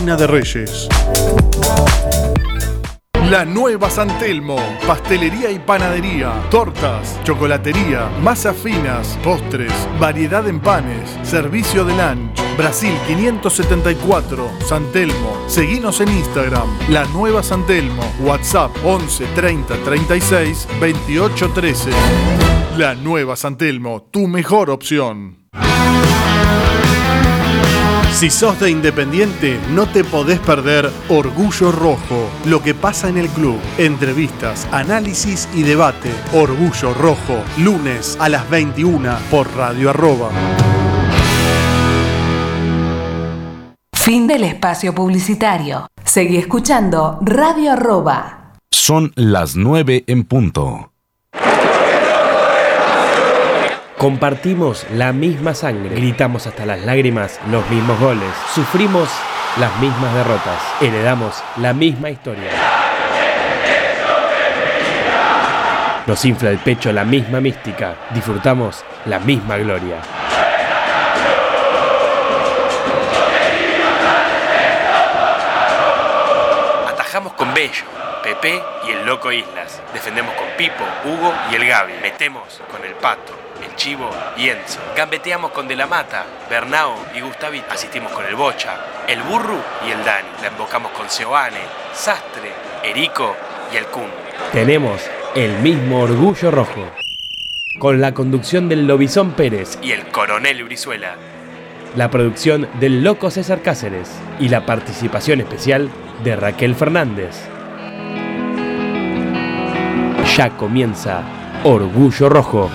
De Reyes. La Nueva San Telmo, pastelería y panadería, tortas, chocolatería, masas finas, postres, variedad en panes, servicio de lunch. Brasil 574, San Telmo. Seguinos en Instagram, La Nueva San Telmo, WhatsApp 11 30 36 28 13. La Nueva San Telmo, tu mejor opción. Si sos de Independiente, no te podés perder Orgullo Rojo, lo que pasa en el club. Entrevistas, análisis y debate. Orgullo Rojo, lunes a las 21 por Radio Arroba. Fin del espacio publicitario. Seguí escuchando Radio Arroba. Son las 9 en punto. Compartimos la misma sangre, gritamos hasta las lágrimas los mismos goles, sufrimos las mismas derrotas, heredamos la misma historia. Nos infla el pecho la misma mística, disfrutamos la misma gloria. Atajamos con Bello, Pepe y el Loco Islas. Defendemos con Pipo, Hugo y el Gaby. Metemos con el Pato, el Chivo y Enzo. Gambeteamos con De la Mata, Bernao y Gustavi. Asistimos con el Bocha, el Burru y el Dani. La embocamos con Seoane, Sastre, Erico y el Kun. Tenemos el mismo orgullo rojo. Con la conducción del Lobizón Pérez y el Coronel Brizuela. La producción del Loco César Cáceres y la participación especial de Raquel Fernández. Ya comienza Orgullo Rojo.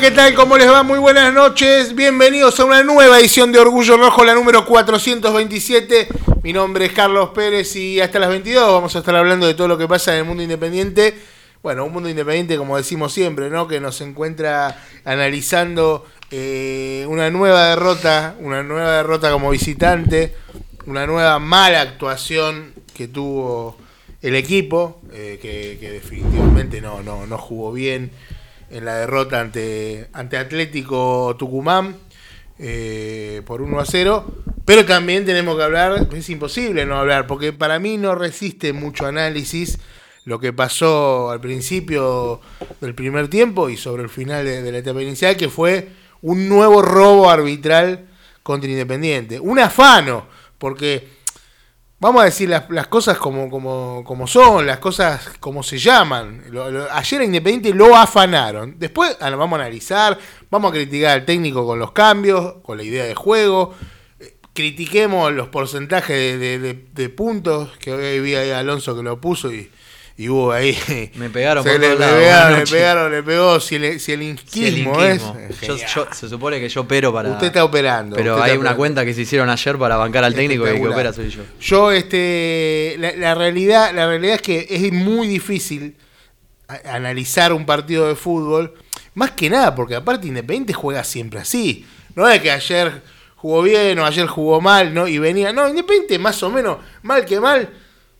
¿Qué tal? ¿Cómo les va? Muy buenas noches. Bienvenidos a una nueva edición de Orgullo Rojo, la número 427. Mi nombre es Carlos Pérez y hasta las 22 vamos a estar hablando de todo lo que pasa en el mundo independiente. Bueno, un mundo independiente, como decimos siempre, ¿no? Que nos encuentra analizando eh, una nueva derrota, una nueva derrota como visitante, una nueva mala actuación que tuvo el equipo, eh, que, que definitivamente no, no, no jugó bien en la derrota ante, ante Atlético Tucumán eh, por 1 a 0. Pero también tenemos que hablar, es imposible no hablar, porque para mí no resiste mucho análisis lo que pasó al principio del primer tiempo y sobre el final de, de la etapa inicial, que fue un nuevo robo arbitral contra Independiente. Un afano, porque Vamos a decir las, las cosas como, como, como, son, las cosas como se llaman. Lo, ayer a Independiente lo afanaron. Después ah, vamos a analizar, vamos a criticar al técnico con los cambios, con la idea de juego. Eh, critiquemos los porcentajes de, de, puntos, que hoy vi a Alonso que lo puso y, y hubo ahí. Me pegaron se por le, lados, pegaron, le pegaron, le pegó. Si, el- si el inquismo es. inquismo. Yo- yo- se supone que yo opero para. Usted está operando. Pero hay una cuenta que se hicieron ayer para bancar al técnico y el que opera soy yo. Yo, este, la, la realidad, la realidad es que es muy difícil analizar un partido de fútbol, más que nada, porque aparte Independiente juega siempre así. No es que ayer jugó bien o ayer jugó mal, ¿no? Y venía, no, Independiente más o menos, mal que mal.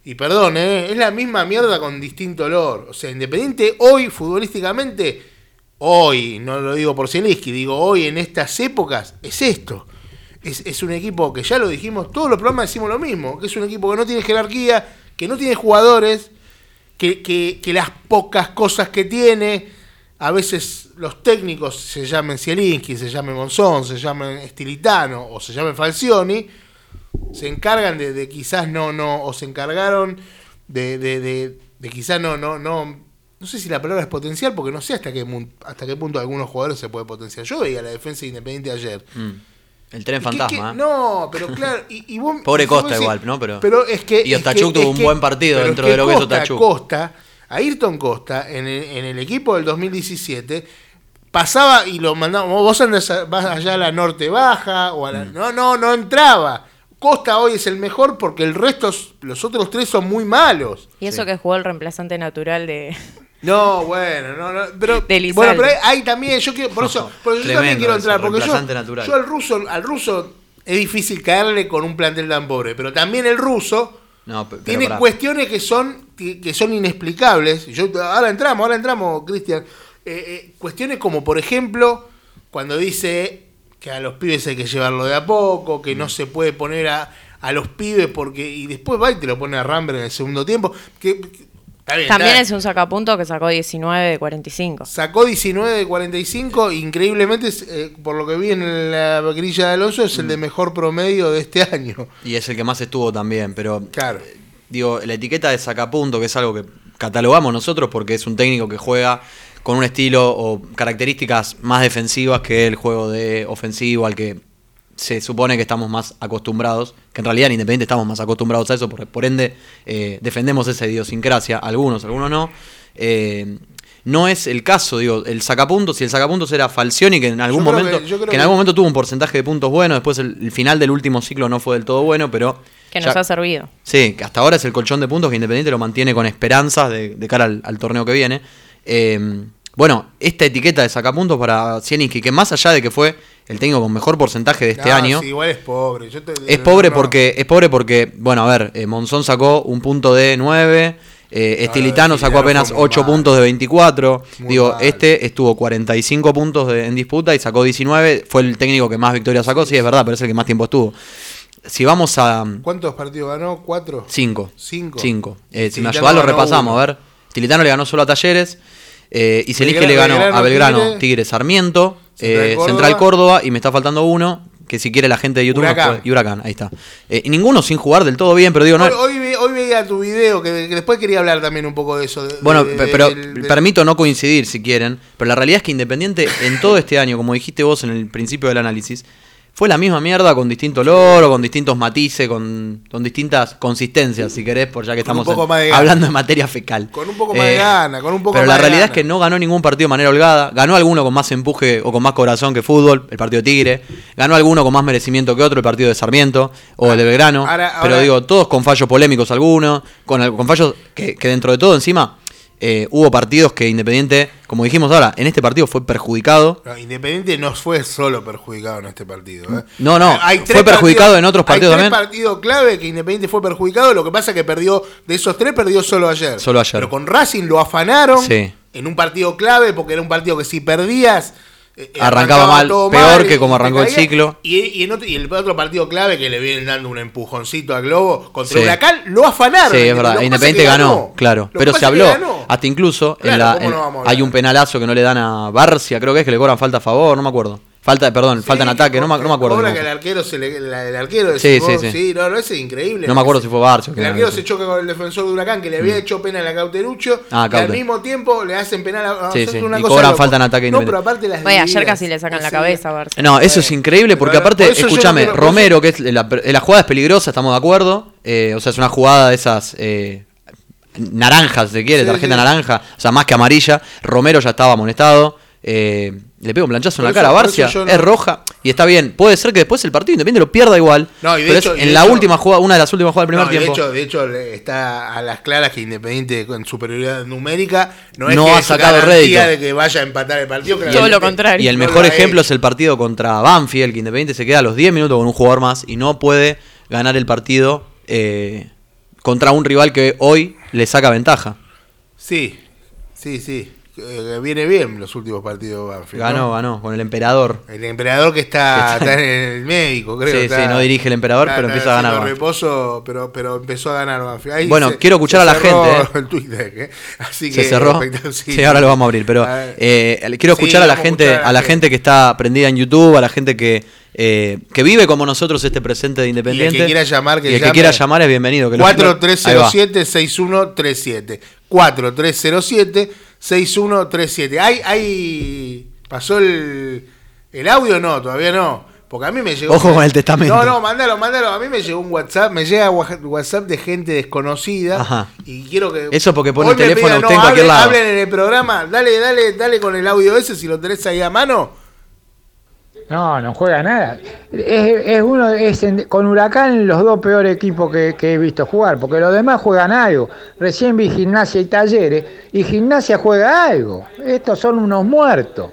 Y perdón, ¿eh? es la misma mierda con distinto olor. O sea, Independiente hoy, futbolísticamente, hoy, no lo digo por Zielinski, digo hoy en estas épocas, es esto. Es, es un equipo que ya lo dijimos, todos los programas decimos lo mismo, que es un equipo que no tiene jerarquía, que no tiene jugadores, que, que- que las pocas cosas que tiene, a veces los técnicos se llamen Zielinski, se llamen Monzón, se llamen Estilitano o se llamen Falcioni, se encargan de, de quizás no, no, o se encargaron de, de, de- de quizás no, no, no, no sé si la palabra es potencial, porque no sé hasta qué, hasta qué punto algunos jugadores se puede potenciar. Yo veía la defensa de independiente ayer. Mm. El tren ¿Y qué- fantasma. ¿eh? No, pero claro. Y, y vos- Pobre Costa igual, ¿no? Pero- es que. Y Ostachuk tuvo un buen partido pero dentro de lo que es Ostachuk. Costa, Ayrton Costa, en el, en el equipo del 2017, pasaba y lo mandaba. Vos andás a- vas allá a la norte baja, o a Mm. la. No, no, no entraba. Costa hoy es el mejor porque el resto, los otros tres son muy malos. Y eso que jugó el reemplazante natural de. No, bueno, no, no, pero, bueno, pero hay, hay también, yo quiero, por eso, por eso yo también quiero eso, entrar, porque yo, natural. yo al ruso, al ruso es difícil caerle con un plantel tan pobre, pero también el ruso No, pe- pero tiene cuestiones que son, que que son inexplicables. Yo, ahora entramos, ahora entramos, Cristian. Eh, eh, cuestiones como, por ejemplo, cuando dice que a los pibes hay que llevarlo de a poco, que Mm. no se puede poner a, a los pibes porque. Y después va y te lo pone a Rambert en el segundo tiempo. Que, que- está bien, También está- es un sacapunto que sacó 19 de 45. Sacó 19 de 45, increíblemente, eh, por lo que vi en la grilla de Alonso, es Mm. el de mejor promedio de este año. Y es el que más estuvo también, pero Claro. digo, la etiqueta de sacapunto, que es algo que catalogamos nosotros porque es un técnico que juega con un estilo o características más defensivas que el juego de ofensivo al que se supone que estamos más acostumbrados, que en realidad en Independiente estamos más acostumbrados a eso, por, por ende eh, defendemos esa idiosincrasia, algunos, algunos no. Eh, no es el caso, digo, el sacapuntos, si el sacapuntos era Falcioni, que en algún momento, que- en algún momento tuvo un porcentaje de puntos bueno, después el, el final del último ciclo no fue del todo bueno, pero Que ya- nos ha servido. Sí, que hasta ahora es el colchón de puntos que Independiente lo mantiene con esperanzas de, de cara al, al torneo que viene. Eh, bueno, esta etiqueta de sacapuntos para Zielinski, que más allá de que fue el técnico con mejor porcentaje de este No, año, sí, igual es pobre. Yo te- es pobre no. porque, es pobre porque, bueno, a ver, eh, Monzón sacó un punto de 9, eh, Estilitano Estilitano sacó apenas fue muy 8 mal. puntos de 24. Muy Digo, mal. este estuvo 45 puntos de- en disputa y sacó 19. Fue el técnico que más victorias sacó, sí, es verdad, pero es el que más tiempo estuvo. Si vamos a ¿Cuántos partidos ganó? ¿Cuatro? 5. Cinco. 5. Eh, si me Estilitano ayudás lo repasamos, uno. a ver. Tilitano le ganó solo a Talleres. Eh, y Zielinski le Belgrano, ganó a Belgrano, Tigre, Tigre, Sarmiento, Central eh, Córdoba. Central Córdoba y me está faltando uno, que si quiere la gente de YouTube nos Huracán. puede- y Huracán, ahí está. Eh, y ninguno sin jugar del todo bien, pero digo, no, Hoy, hoy hoy veía tu video, que, que después quería hablar también un poco de eso. de- Bueno, de- pe- de- pero del- permito no coincidir si quieren, pero la realidad es que Independiente en todo este año, como dijiste vos en el principio del análisis, fue la misma mierda con distinto olor o con distintos matices, con, con distintas consistencias, si querés, por ya que Con estamos en- de hablando de materia fecal. Con un poco más de gana, con un poco Pero más la de realidad es que no ganó ningún partido de manera holgada. Ganó alguno con más empuje o con más corazón que fútbol, el partido de Tigre. Ganó alguno con más merecimiento que otro, el partido de Sarmiento o el de Belgrano. Ahora- Pero digo, todos con fallos polémicos algunos, con, al- con fallos que, que dentro de todo encima eh, hubo partidos que Independiente, como dijimos ahora, en este partido fue perjudicado. No, Independiente no fue solo perjudicado en este partido. ¿eh? No, no, Hay fue perjudicado en otros partidos Hay tres también. partidos clave que Independiente fue perjudicado. Lo que pasa es que perdió, de esos tres, perdió solo ayer. Solo ayer. Pero con Racing lo afanaron Sí. en un partido clave porque era un partido que si perdías. Eh, eh, Arrancaba mal, peor mal que como arrancó el ciclo. Y, y en otro, y el otro partido clave que le vienen dando un empujoncito a Globo contra Sí. Huracán, lo afanaron. Sí, es verdad. Independiente que ganó, claro. Lo Pero se habló, ganó. hasta incluso, en la, ¿cómo en- no vamos a hay un penalazo que no le dan a Barcia, creo que es que le cobran falta a favor, no me acuerdo. Falta, perdón, falta en Sí, ataque, no me, no me acuerdo. Cobra cómo que el arquero se le, la- el arquero Sí, se- sí, sí. no, no, ese es increíble. No me acuerdo si fue Barça o El arquero se choca con el defensor de Huracán que le había hecho penal a Cauterucho Ah, y al mismo tiempo le hacen penal a, Sí, sí, una y cosa cobran falta en ataque No, pero aparte las Oye, ayer casi le sacan la cabeza a Barça. No, eso es increíble porque Pero aparte, por no escúchame, Romero, que es la, la jugada es peligrosa, estamos de acuerdo. eh, o sea, es una jugada de esas eh, naranjas, si se quiere, Sí, tarjeta sí. naranja, o sea, más que amarilla. Romero ya estaba amonestado. eh, le pega un planchazo en la cara a Barcia, no- es roja y está bien. Puede ser que después el partido independiente lo pierda igual. No, y de pero hecho- es y en de la hecho- última jugada, una de las últimas jugadas del primer No, y de tiempo. hecho, de hecho le- está a las claras que Independiente con superioridad numérica no es No que ha sacado rédito. de que vaya a empatar el partido. Todo lo contrario. Y el mejor ejemplo es el partido contra Banfield, que Independiente se queda a los 10 minutos con un jugador más y no puede ganar el partido eh, contra un rival que hoy le saca ventaja. Sí, sí, sí. Eh, viene bien los últimos partidos Banfield, Ganó, ¿no? ganó, con el emperador. El emperador que está, Está- en el médico, creo. Sí, está- sí, no dirige el emperador, está- pero empieza a ganar reposo, pero, pero empezó a ganar Banfield. Ahí Bueno, se- quiero escuchar se a la gente, ¿eh? El Twitter, ¿eh? Así Se que cerró. espectacular, Sí, ahora lo vamos a abrir. Pero A eh, quiero Sí, escuchar a la a gente, a la gente que está prendida en YouTube, a la gente que, eh, que vive como nosotros este presente de Independiente. Y el que quiera llamar, que Y el que quiera llamar es bienvenido. que lo- Ahí va. 4307-6137. 4307-6137. Hay, hay. ¿Pasó el, el audio? No, todavía no. Porque a mí me llegó. Ojo con el testamento. No, no, mándalo, mándalo. A mí me llegó un WhatsApp. Me llega WhatsApp de gente desconocida. Ajá. Y quiero que. Eso porque pone el teléfono pidan, usted en cualquier hablen, lado. hablen en el programa. Dale, dale, dale con el audio ese si lo tenés ahí a mano. No, no juega nada. Es, es uno, es en- con Huracán los dos peores equipos que, que he visto jugar, porque los demás juegan algo. Recién vi Gimnasia y Talleres, y Gimnasia juega algo. Estos son unos muertos.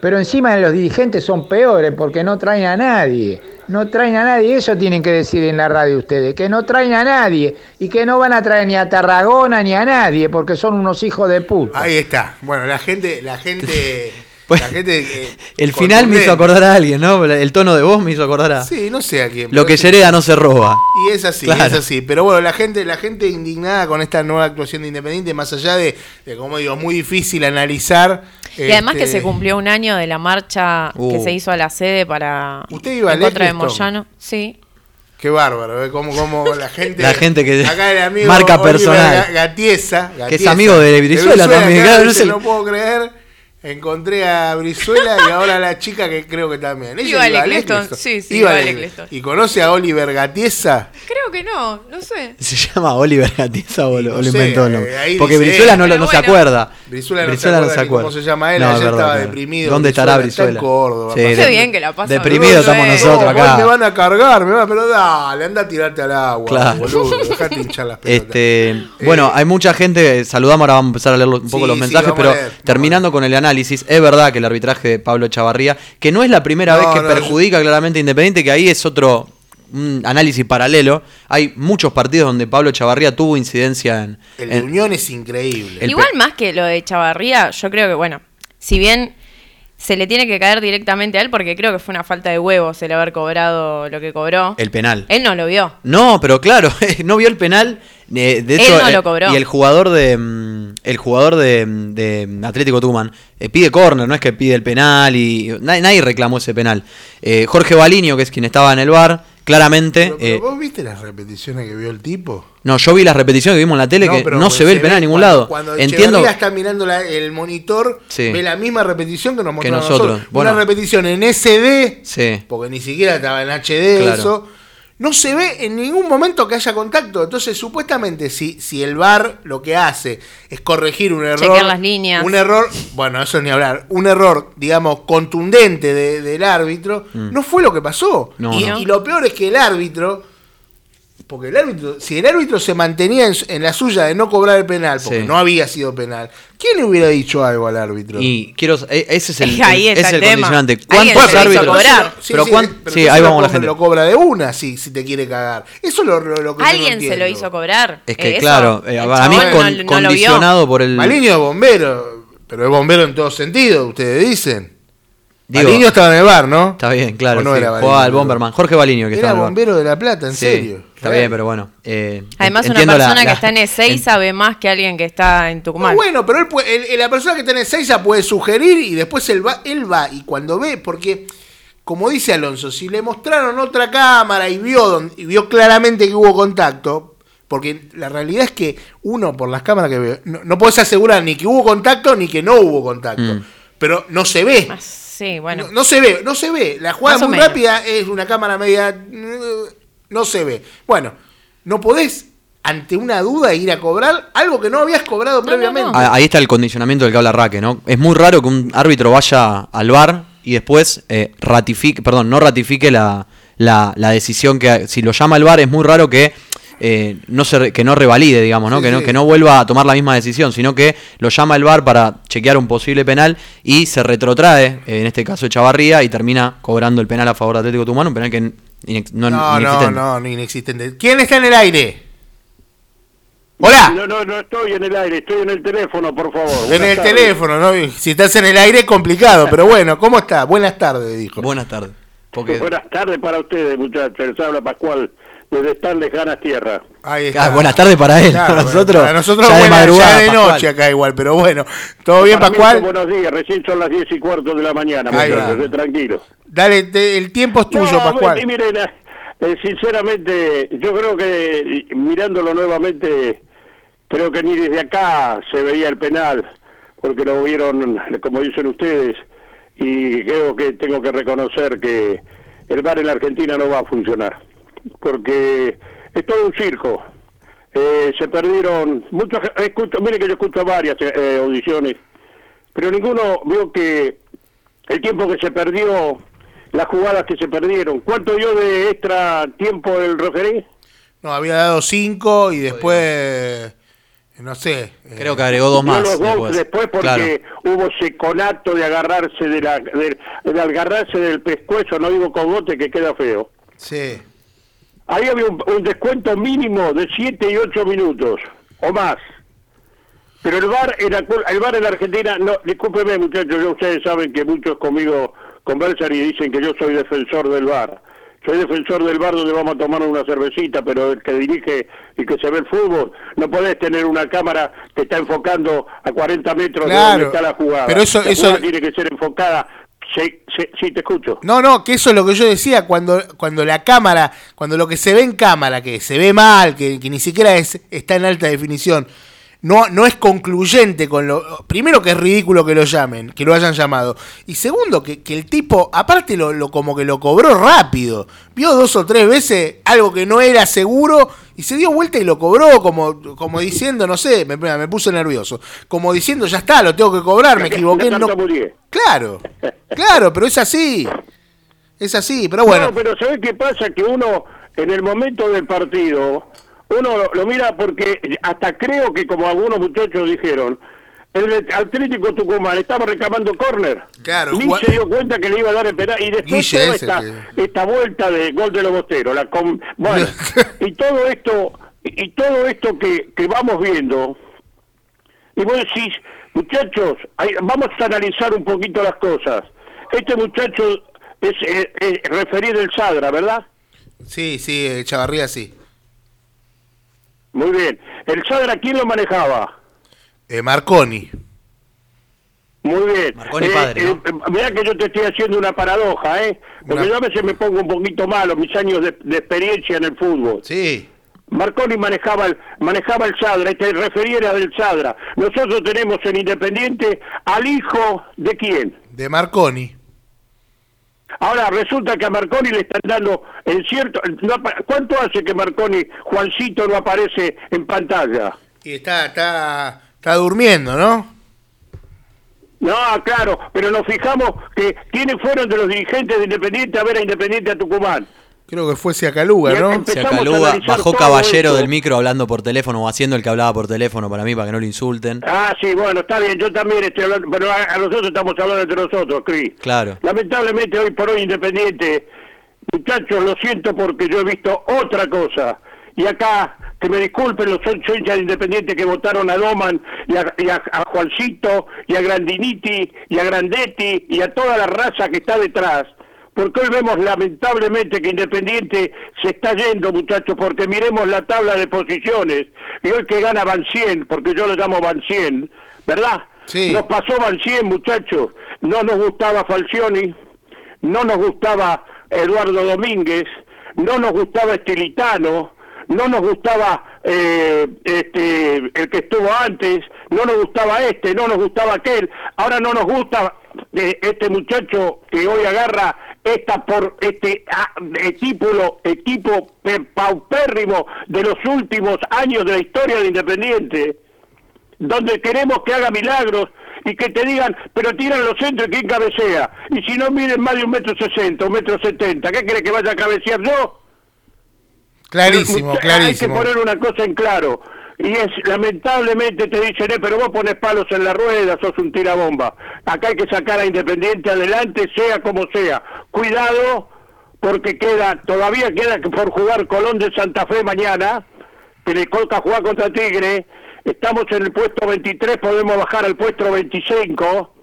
Pero encima de los dirigentes son peores porque no traen a nadie. No traen a nadie, eso tienen que decir en la radio ustedes, que no traen a nadie y que no van a traer ni a Tarragona ni a nadie porque son unos hijos de puta. Ahí está. Bueno, la gente. La gente. Bueno, la gente eh, El final me hizo acordar a alguien, ¿no? El tono de voz me hizo acordar a. Sí, no sé a quién. Lo que se hereda no se roba. Y es así, Claro. es así. Pero bueno, la gente, la gente indignada con esta nueva actuación de Independiente, más allá de, de como digo, muy difícil analizar. Y además que este, se cumplió un año de la marcha que Uh. se hizo a la sede para ¿Usted iba en contra de? Moyano. Sí. Qué bárbaro, ¿eh? Como, como la gente. La gente que- Acá el amigo marca Oliver personal. Ga- Gatiesa, Que es amigo de Brizuela también, claro, no sé. no puedo creer. Encontré a Brizuela y ahora a la chica que creo que también. Ella Iba Eccleston, sí, sí, Iba iba. ¿Y conoce a Oliver Gatiesa? Creo que no, no sé. ¿Se llama Oliver Gatiza o, lo- No o lo sé, inventó? no? eh, Porque dice Brizuela no, lo- se acuerda. Brizuela no se acuerda ni cómo se llama él, No, ayer verdad, estaba deprimido. ¿Dónde estará Brizuela, está en Córdoba, Sí, papá. Qué de- bien que la pasa Deprimido estamos No, nosotros No, acá. me van a cargar, me van, pero dale, anda a tirarte al agua, Claro. boludo, dejate hinchar las pelotas. Este, bueno, hay mucha gente, saludamos, ahora vamos a empezar a leer un poco los mensajes, a pero terminando con el análisis, es verdad que el arbitraje de Pablo Chavarría, que no es la primera No, vez que no, perjudica claramente a Independiente, que ahí es otro un análisis paralelo. Hay muchos partidos donde Pablo Chavarría tuvo incidencia en... El en- Unión es increíble. El Igual más que lo de Chavarría, yo creo que, bueno, si bien se le tiene que caer directamente a él, porque creo que fue una falta de huevos el haber cobrado lo que cobró, el penal. él no lo vio. No, pero claro, no vio el penal. Eh, de Él hecho, no lo eh. Y el jugador de mm, el jugador de, de Atlético Tucumán eh, pide córner, no es que pide el penal y nadie, nadie reclamó ese penal. Eh, Jorge Baliño, que es quien estaba en el bar, claramente. Pero, pero eh, ¿Vos viste las repeticiones que vio el tipo? no, yo vi las repeticiones que vimos en la tele que pero no se ve el penal en ningún cuando- lado. Cuando Entiendo. Está mirando la- el monitor, Sí. ve la misma repetición que nos Que nosotros. nosotros. Bueno. Una repetición en SD, Sí. porque ni siquiera estaba en HD Claro. eso. No se ve en ningún momento que haya contacto. Entonces, supuestamente, si, si el VAR lo que hace es corregir un error. Chequear las líneas. Un error, bueno, eso ni hablar. Un error, digamos, contundente de- del árbitro, no fue lo que pasó. Mm. No, y, no. y lo peor es que el árbitro. Porque el árbitro, si el árbitro se mantenía en, la suya de no cobrar el penal, porque Sí. no había sido penal, ¿quién le hubiera dicho algo al árbitro? Y quiero. e- Ese es el, Ahí el- es el el tema. condicionante. ¿Cuántos se lo hizo árbitros? cobrar. Sí, pero sí, cuán- pero sí, ahí lo vamos la cobra- gente. Lo cobra de una si, si te quiere cagar. Eso es lo, lo- lo que yo no Alguien se lo hizo cobrar. Es que, Eso, claro, eh, para mí con- no- no condicionado por el. Maliño es bombero, pero es bombero en todo sentido, ustedes dicen. Digo, Maliño estaba en el bar, ¿no? Está bien, claro. ¿O no sí, era jugaba Baliño? al Bomberman. Jorge Baliño, que Era estaba en el bar. bombero de La Plata, en Sí, serio. Está bien, pero bueno. eh, Además, en- una la- persona que la- está en E6 en- sabe más que alguien que está en No, Tucumán. bueno, pero él puede- él- la persona que tiene Seiza puede sugerir y después él va, él va y cuando ve, porque como dice Alonso, si le mostraron otra cámara y vio, don- y vio claramente que hubo contacto, porque la realidad es que uno por las cámaras que ve, no, no podés asegurar ni que hubo contacto ni que no hubo contacto, Mm. pero no se ve. Ah, Sí, bueno. No, no se ve, no se ve. La jugada Más muy menos. rápida es una cámara media. eh, No se ve. Bueno, no podés, ante una duda, ir a cobrar algo que no habías cobrado no, previamente. no. Ah, Ahí está el condicionamiento del que habla Raque, ¿no? Es muy raro que un árbitro vaya al bar y después eh, ratifique, perdón, no ratifique la, la, la decisión que si lo llama el bar es muy raro que eh, no se re- que no revalide, digamos, ¿no? Sí, que no sí. que no vuelva a tomar la misma decisión, sino que lo llama el bar para chequear un posible penal y se retrotrae, eh, en este caso Chavarría, y termina cobrando el penal a favor de Atlético Tucumán, un penal que inex- no, No, no, inexistente. no, no, inexistente. ¿Quién está en el aire? Hola. No, no, no estoy en el aire, estoy en el teléfono, por favor. En Buenas el tardes. teléfono, ¿no? Si estás en el aire es complicado, pero bueno, ¿cómo está? Buenas tardes, dijo. Buenas tardes. Porque, Buenas tardes para ustedes, muchachos. Les habla Pascual desde tan lejanas tierras. Ahí Ah, buenas tardes para él, Claro, para nosotros. Para nosotros ya de buena- madrugada, ya de Pascual. noche acá igual, pero bueno. ¿Todo bien, Para Pascual? buenos días, recién son las 10 y cuarto de la mañana, Ahí va. muchachos, eh, tranquilos. Dale, te- el tiempo es tuyo, No, Pascual. y miren, eh, sinceramente, yo creo que mirándolo nuevamente, creo que ni desde acá se veía el penal, porque lo vieron, como dicen ustedes, y creo que tengo que reconocer que el bar en la Argentina no va a funcionar, porque es todo un circo. Eh, se perdieron muchos, escucho, mire que yo escucho varias eh, audiciones, pero ninguno vio que el tiempo que se perdió, las jugadas que se perdieron. ¿Cuánto dio de extra tiempo el referee? No, había dado cinco y después, no sé. eh, Creo que agregó dos más. los dos después. después Claro. porque hubo ese conato de agarrarse de la, de, de agarrarse del pescuezo, no digo cogote que queda feo. Sí. Ahí había un, un descuento mínimo de 7 y 8 minutos o más. Pero el bar en la, el bar en la Argentina, no, discúlpeme muchachos, ya ustedes saben que muchos conmigo conversan y dicen que yo soy defensor del bar. Soy defensor del bar donde vamos a tomar una cervecita, pero el que dirige y que se ve el fútbol, no podés tener una cámara que está enfocando a 40 metros de Claro, donde está la jugada. pero eso- la eso- tiene que ser enfocada. Sí, sí, sí, te escucho. No, no, que eso es lo que yo decía, cuando, cuando la cámara, cuando lo que se ve en cámara, que se ve mal, que, que ni siquiera es, está en alta definición, no, no es concluyente con lo... Primero que es ridículo que lo llamen, que lo hayan llamado. Y segundo, que, que el tipo, aparte lo, lo como que lo cobró rápido. Vio dos o tres veces algo que no era seguro y se dio vuelta y lo cobró como, como diciendo, no sé, me, me puse nervioso. Como diciendo, ya está, lo tengo que cobrar, me equivoqué. No. Claro, claro, pero es así. Es así, pero bueno. No, pero ¿sabes qué pasa? Que uno, en el momento del partido, uno lo, lo mira porque hasta creo que, como algunos muchachos dijeron, el Atlético Tucumán estaba reclamando córner. Claro, Ni se dio cuenta que le iba a dar el penal. Y después toda esta, que- esta vuelta de gol de los bosteros. La com- bueno, y todo esto, y todo esto que, que vamos viendo, y vos decís, muchachos, vamos a analizar un poquito las cosas. Este muchacho es, eh, eh, referido del Sadra, ¿verdad? Sí, sí, Chavarría sí. Muy bien. ¿El Sadra quién lo manejaba? Eh, Marconi. Muy bien. Marconi padre, ¿no? mirá que yo te estoy haciendo una paradoja, ¿eh? Porque Una- yo a veces me pongo un poquito malo, mis años de, de experiencia en el fútbol. Sí. Marconi manejaba el, manejaba el Sadra, este referiera del Sadra. Nosotros tenemos en Independiente al hijo de quién. De Marconi. Ahora resulta que a Marconi le están dando en cierto... no ¿Cuánto hace que Marconi, Juancito, no aparece en pantalla? Y está, está, está durmiendo, ¿no? No, claro, pero nos fijamos que quiénes fueron de los dirigentes de Independiente a ver a Independiente a Tucumán. Creo que fue Siacaluga, ¿no? empe- Se Empezamos a Caluga, analizar bajó caballero esto. del micro hablando por teléfono o haciendo el que hablaba por teléfono para mí, para que no lo insulten. Ah, sí, bueno, está bien, yo también estoy hablando, pero a, a nosotros estamos hablando entre nosotros, Cris. Claro. Lamentablemente hoy por hoy Independiente, muchachos, lo siento porque yo he visto otra cosa. Y acá, que me disculpen los ocho hinchas de Independiente que votaron a Doman y, a, y a- a Juancito y a Grandiniti y a Grandetti y a toda la raza que está detrás. Porque hoy vemos lamentablemente que Independiente se está yendo, muchachos, porque miremos la tabla de posiciones. Y hoy que gana Van 100, porque yo lo llamo Van 100, ¿verdad? Sí. Nos pasó Van 100, muchachos. No nos gustaba Falcioni, no nos gustaba Eduardo Domínguez, no nos gustaba Estilitano, no nos gustaba eh, este, el que estuvo antes, no nos gustaba este, no nos gustaba aquel, ahora no nos gusta este muchacho que hoy agarra esta por este ah, equipo, equipo paupérrimo de los últimos años de la historia de Independiente donde queremos que haga milagros y que te digan, pero tiran los centros y quién cabecea. Y si no miden más de un metro sesenta, un metro setenta, ¿qué crees que vaya a cabecear yo? Clarísimo, Hay que clarísimo. poner una cosa en claro. Y es, lamentablemente te dicen, eh, pero vos pones palos en la rueda, sos un tirabomba. Acá hay que sacar a Independiente adelante, sea como sea. Cuidado, porque queda, todavía queda que por jugar Colón de Santa Fe mañana, que le toca jugar contra Tigre. Estamos en el puesto 23, podemos bajar al puesto 25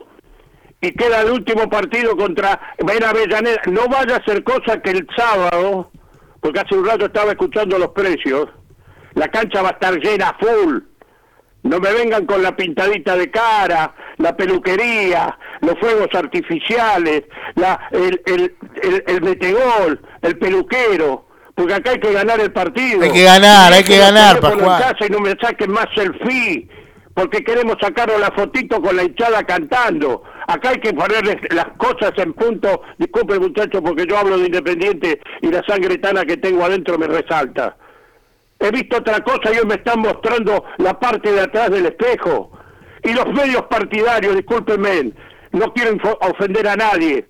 y queda el último partido contra Ben Avellaneda. No vaya a ser cosa que el sábado, porque hace un rato estaba escuchando los precios, la cancha va a estar llena full. No me vengan con la pintadita de cara, la peluquería, los fuegos artificiales, la, el, el, el, el metegol, el peluquero, porque acá hay que ganar el partido. Hay que ganar, hay que ganar, teléfono en Pascual. casa y no me saquen más selfie, porque queremos sacarnos la fotito con la hinchada cantando. Acá hay que ponerles las cosas en punto. Disculpe, muchachos, porque yo hablo de Independiente y la sangre tana que tengo adentro me resalta. He visto otra cosa y hoy me están mostrando la parte de atrás del espejo. Y los medios partidarios, discúlpenme, no quieren fo- ofender a nadie,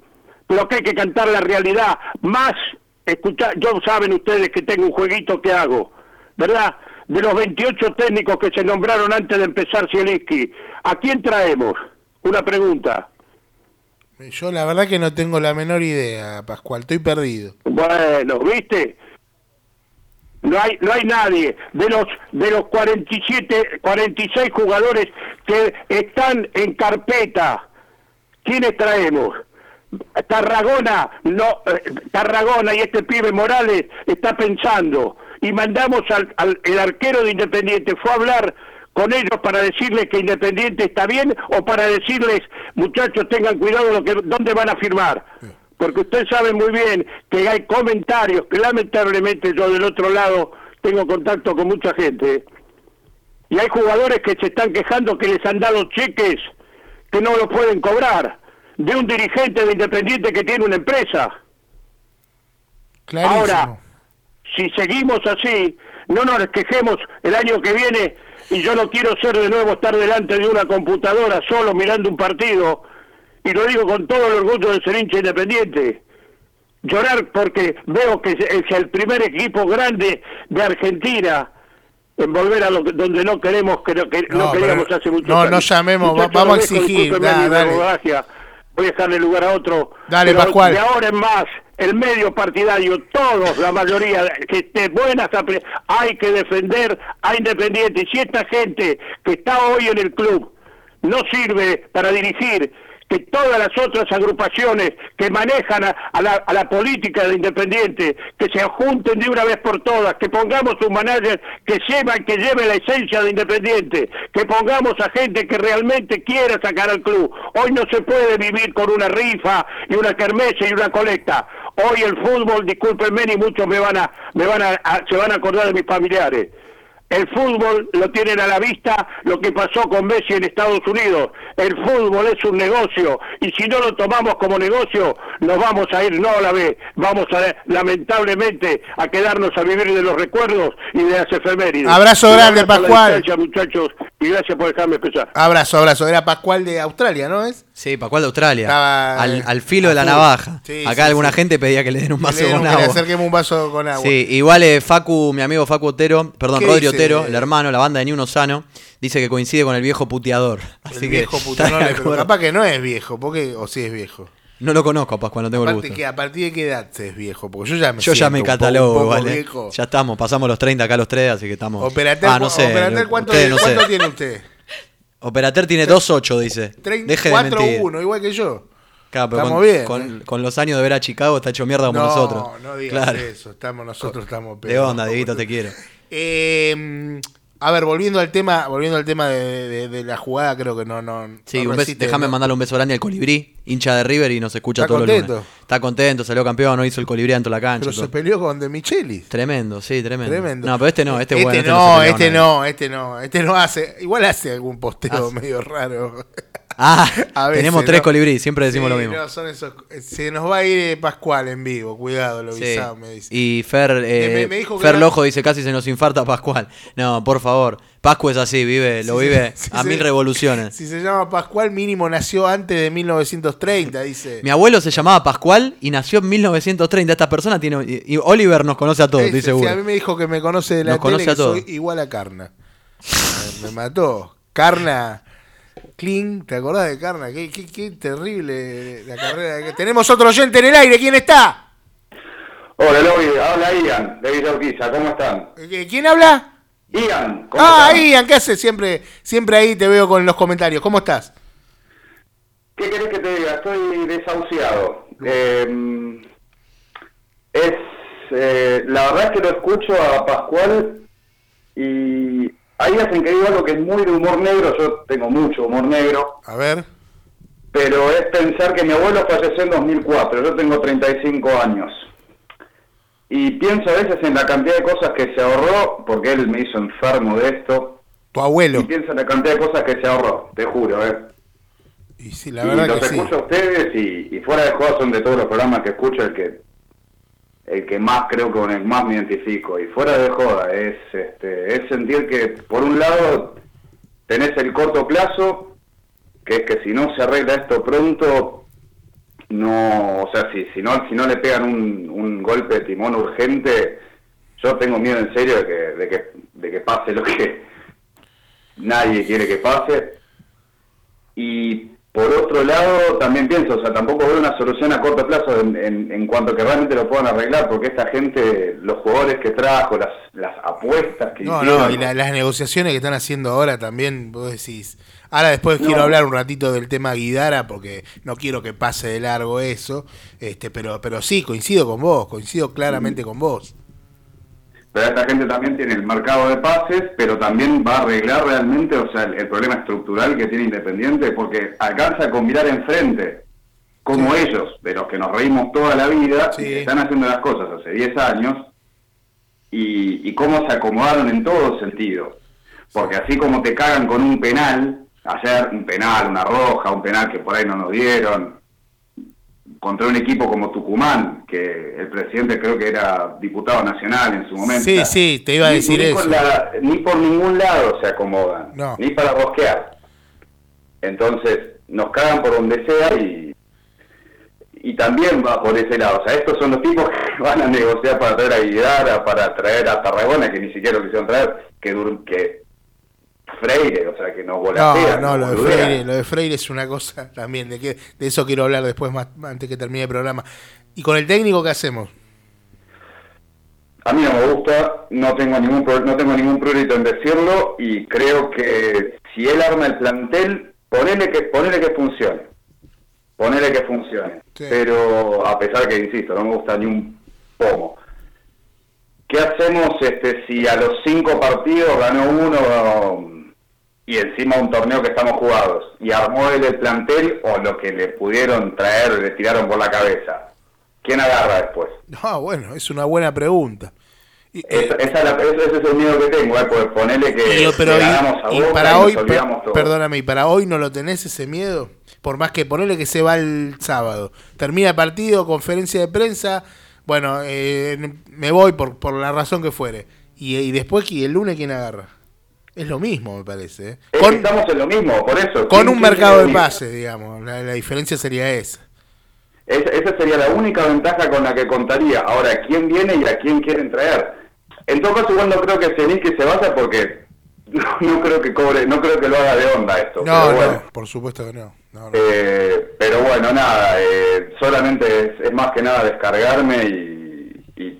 pero que hay que cantar la realidad. Más, escuchar, yo saben ustedes que tengo un jueguito que hago, ¿verdad? De los 28 técnicos que se nombraron antes de empezar Zielinski, ¿a quién traemos? Una pregunta. Yo la verdad que no tengo la menor idea, Pascual, estoy perdido. Bueno, ¿viste? No hay, no hay nadie de los de los 47, 46 jugadores que están en carpeta. ¿Quiénes traemos? Tarragona, no, eh, Tarragona y este pibe Morales está pensando y mandamos al, al el arquero de Independiente fue a hablar con ellos para decirles que Independiente está bien o para decirles muchachos tengan cuidado lo que dónde van a firmar porque usted sabe muy bien que hay comentarios que lamentablemente yo del otro lado tengo contacto con mucha gente y hay jugadores que se están quejando que les han dado cheques que no lo pueden cobrar de un dirigente de Independiente que tiene una empresa. Clarísimo. Ahora, si seguimos así, no nos quejemos el año que viene y yo no quiero ser de nuevo estar delante de una computadora solo mirando un partido y lo digo con todo el orgullo de ser hincha independiente. Llorar porque veo que es el primer equipo grande de Argentina en volver a lo que- donde no queremos que no, que no No, queríamos hace mucho no, tiempo. no llamemos, va- Muchachos, vamos a exigir, da- dale. Voy a dejarle lugar a otro. Dale, Pero Pascual. De ahora en más, el medio partidario, todos, la mayoría, que esté buenas, hay que defender a Independiente. Si esta gente que está hoy en el club no sirve para dirigir, que todas las otras agrupaciones que manejan a, la, política de Independiente, que se junten de una vez por todas, que pongamos un manager que lleva, que lleve la esencia de Independiente, que pongamos a gente que realmente quiera sacar al club. Hoy no se puede vivir con una rifa y una kermesa y una colecta. Hoy el fútbol, discúlpenme, ni muchos me van a, me van a- se van a acordar de mis familiares. El fútbol lo tienen a la vista lo que pasó con Messi en Estados Unidos. El fútbol es un negocio y si no lo tomamos como negocio, nos vamos a ir no a la vez, vamos a lamentablemente a quedarnos a vivir de los recuerdos y de las efemérides. Abrazo grande, Pascual. muchachos, y gracias por dejarme empezar. Abrazo, abrazo. Era Pascual de Australia, ¿no es? Sí, Pascual de Australia. Estaba, al, eh, al filo de la navaja. Sí, Acá sí, alguna sí. gente pedía que le den un vaso con que le agua. acerquemos un vaso con agua. Sí, igual eh, Facu, mi amigo Facu Otero, perdón, ¿Qué Rodri dice? Otero, el hermano, la banda de Ni Uno Sano, dice que coincide con el viejo puteador. Así El que viejo puto, no, pero capaz que no es viejo, porque o sí es viejo. No lo conozco, Pascual, no tengo el Aparte gusto. que a partir de qué edad es viejo, porque yo ya me Yo ya me catalogo, poco eh. viejo. Ya estamos, pasamos los 30 acá los tres, así que estamos. Operater, ah, no sé. ¿cuánto, no sé. cuánto tiene usted? Operater tiene 2.8, dice. Deje de mentir. 4-1, igual que yo. Claro, pero Estamos con, bien, Con, con los años de ver a Chicago está hecho mierda como no, nosotros. no digas Claro. eso, estamos, nosotros estamos De peor. onda, Dieguito, te quiero. Eh, a ver, volviendo al tema, volviendo al tema de, de- de la jugada, creo que no, no. Sí, no déjame ¿no? mandarle un beso grande al colibrí, hincha de River y nos escucha ¿Está todos los contento? lunes. Está contento, salió campeón, no hizo el colibrí dentro de la cancha. Pero todo. se peleó con De Michelis. Tremendo, sí, tremendo. Tremendo. No, pero este no, este, este bueno. no, se peleó este no, este no, este no hace, igual hace algún posteo Hace. medio raro. Ah, A veces, tenemos tres ¿no? colibrí, siempre decimos Sí, lo mismo. no, son esos- se nos va a ir eh, Pascual en vivo, cuidado, lo Sí. avisado, me dice. Y Fer, eh, Me- me dijo que Fer era- Lojo dice casi se nos infarta Pascual. No, por favor. Pascu es así, vive, lo vive a mil revoluciones. Si se llama Pascual, mínimo nació antes de 1930, dice. Mi abuelo se llamaba Pascual y nació en 1930. Esta persona tiene. Y Oliver nos conoce a todos, Ese, estoy sí, seguro. a mí me dijo que me conoce de la Nos conoce tele, a que todos. soy igual a Carna. me mató. Carna, Kling, ¿te acordás de Carna? Qué, qué, qué terrible la carrera. Tenemos otro oyente en el aire, ¿quién está? Hola, Lobby, habla Ian, de Villa Urquiza, ¿cómo están? Eh, ¿Quién habla? Ian, ¿cómo Ah? Ian, ¿qué haces? Siempre, siempre ahí te veo con los comentarios. ¿Cómo estás? ¿Qué querés que te diga? Estoy desahuciado. Eh, es, eh, la verdad es que lo escucho a Pascual y hay días en que digo algo que es muy de humor negro, yo tengo mucho humor negro, A ver. pero es pensar que mi abuelo falleció en 2004, yo tengo 35 años. Y pienso a veces en la cantidad de cosas que se ahorró, porque él me hizo enfermo de esto, Tu abuelo. y pienso en la cantidad de cosas que se ahorró, te juro, ¿eh? Y sí, la y verdad los que sí. escucho a ustedes y, y fuera de juego son de todos los programas que escucho el que el que más creo con el más me identifico. Y fuera de joda es este es sentir que por un lado tenés el corto plazo que es que si no se arregla esto pronto no o sea si si no si no le pegan un, un golpe de timón urgente yo tengo miedo en serio de que de que de que pase lo que nadie quiere que pase. Y por otro lado, también pienso, o sea, tampoco veo una solución a corto plazo en, en, en cuanto a que realmente lo puedan arreglar, porque esta gente, los jugadores que trajo, las, las apuestas que No, hicieron, no, y la- las negociaciones que están haciendo ahora también, vos decís. Ahora después No. quiero hablar un ratito del tema Guidara, porque no quiero que pase de largo eso, este, pero, pero sí, coincido con vos, coincido claramente con vos. Pero esta gente también tiene el mercado de pases, pero también va a arreglar realmente, o sea, el, el problema estructural que tiene Independiente, porque alcanza con mirar enfrente, como ellos, de los que nos reímos toda la vida, están haciendo las cosas hace 10 años, y, y cómo se acomodaron en todo sentido. Porque así como te cagan con un penal, ayer un penal, una roja, un penal que por ahí no nos dieron, contra un equipo como Tucumán, que el presidente creo que era diputado nacional en su momento. Sí, sí, te iba a Ni- decir ni eso. la- ni por ningún lado se acomodan, No. ni para rosquear. Entonces, nos cagan por donde sea y, y también va por ese lado. O sea, estos son los tipos que van a negociar para traer a Guidara, para traer a Tarragona, que ni siquiera lo quisieron traer, que, dur- que Freire, o sea, que nos No, volasean. no, nos lo de. Freire, lo de Freire es una cosa también, de que de eso quiero hablar después más antes que termine el programa. ¿Y con el técnico qué hacemos? A mí no me gusta, no tengo ningún no tengo ningún prurito en decirlo y creo que si él arma el plantel, ponele que ponele que funcione. ponele que funcione. Sí. Pero a pesar que, insisto, no me gusta ni un pomo. ¿Qué hacemos este, si a los cinco partidos ganó uno y encima un torneo que estamos jugados y armó él el plantel o lo que le pudieron traer le tiraron por la cabeza? ¿Quién agarra después? No, bueno, es una buena pregunta. Y, eh, Esa- es la- ese, es el miedo que tengo, ¿eh? Pues ponerle que y- pero le y- ganamos a y para y nos hoy, per- olvidamos todo. perdóname, y para hoy no lo tenés ese miedo. Por más que ponerle que se va el sábado. Termina el partido, conferencia de prensa. Bueno, eh, me voy por, por la razón que fuere. Y, y después, ¿qui- el lunes, ¿quién agarra? Es lo mismo, me parece. ¿eh? Es Con, estamos en lo mismo, por eso. con ¿Quién- un mercado de pases, digamos. La, la diferencia sería esa. Es- esa sería la única ventaja con la que contaría. Ahora, ¿quién viene y a quién quieren traer? En todo caso, igual no creo que Zelinski se vaya porque no, no creo que cobre, no creo que lo haga de onda esto. No, pero bueno. no, por supuesto que no. Eh, pero bueno, nada, eh, solamente es, es más que nada descargarme y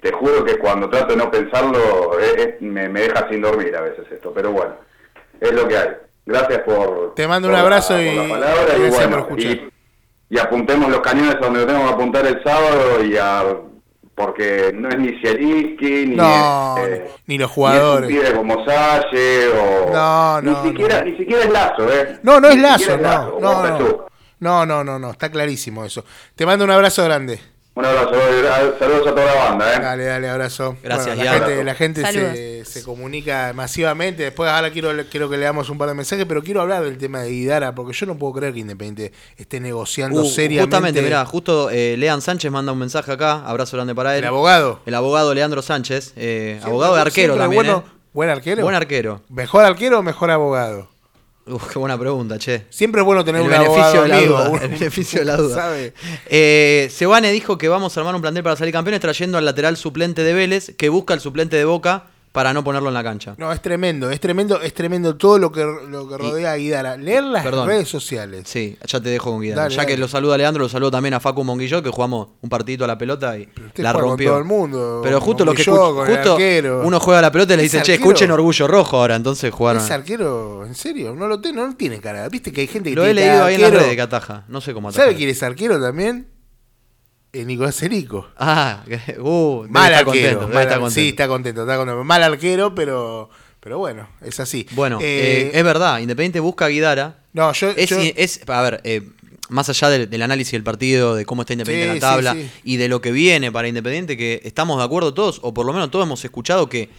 te juro que cuando trato de no pensarlo eh, eh, me, me deja sin dormir a veces esto, pero bueno, es lo que hay. Gracias por... Te mando un la- abrazo por y la palabra y, bueno, por y, y apuntemos los cañones a donde lo tengo que apuntar el sábado y a... Porque no es ni Zielinski, ni, No, es, eh, ni los ni jugadores. es un pibe como Salle o... No, no, Ni siquiera, ni siquiera es Lazo, ¿eh? No, no es Ni lazo, es no, o no, no. No, no, no, no, está clarísimo eso. Te mando un abrazo grande. Un abrazo, saludos a toda la banda, ¿eh? Dale, dale, abrazo. Gracias, la Ian. gente, la gente se, Saludos. se comunica masivamente. Después ahora quiero, quiero que le damos un par de mensajes, pero quiero hablar del tema de Guidara, porque yo no puedo creer que Independiente esté negociando Uh, seriamente. justamente, mirá, justo eh, Lean Sánchez manda un mensaje acá, abrazo grande para él. El abogado. El abogado Leandro Sánchez, eh, Siempre- abogado de arquero también. Bueno, eh. ¿Buen arquero? Buen arquero. ¿Mejor arquero o mejor abogado? Uf, qué buena pregunta, che. Siempre es bueno tener El un beneficio abogado de la amigo, duda. uno El beneficio de la duda. ¿Sabe? Eh, Sebane dijo que vamos a armar un plantel para salir campeones trayendo al lateral suplente de Vélez que busca el suplente de Boca para no ponerlo en la cancha. No, es tremendo, es tremendo, es tremendo todo lo que, lo que rodea a Guidara. Leer las Perdón. redes sociales. Sí, ya te dejo con. Dale, ya dale. que lo saluda Leandro, lo saludo también a Facu Monguilló, que jugamos un partidito a la pelota y la juega con rompió. todo el mundo, Pero justo lo que justo arquero. uno juega a la pelota y le ¿Es dice, che, arquero? escuchen Orgullo Rojo ahora. Entonces jugaron. ¿Es arquero? ¿En serio? No lo tiene, no tiene cara. Viste que hay gente que Lo he tiene leído cara ahí de en las arquero. redes que ataja. No sé cómo ataja. ¿Sabe quién es arquero también? Nicolás Erico. Ah, uh, Mal estar arquero. contento, debe mal- estar contento. Sí, está contento, está contento. Mal arquero, pero, pero bueno, es así. Bueno, Eh, eh, es verdad, Independiente busca a Guidara. no, yo, Es, yo- es- a ver, eh, más allá del, del análisis del partido, de cómo está Independiente Sí, en la tabla sí, sí. y de lo que viene para Independiente, que estamos de acuerdo todos, o por lo menos todos hemos escuchado que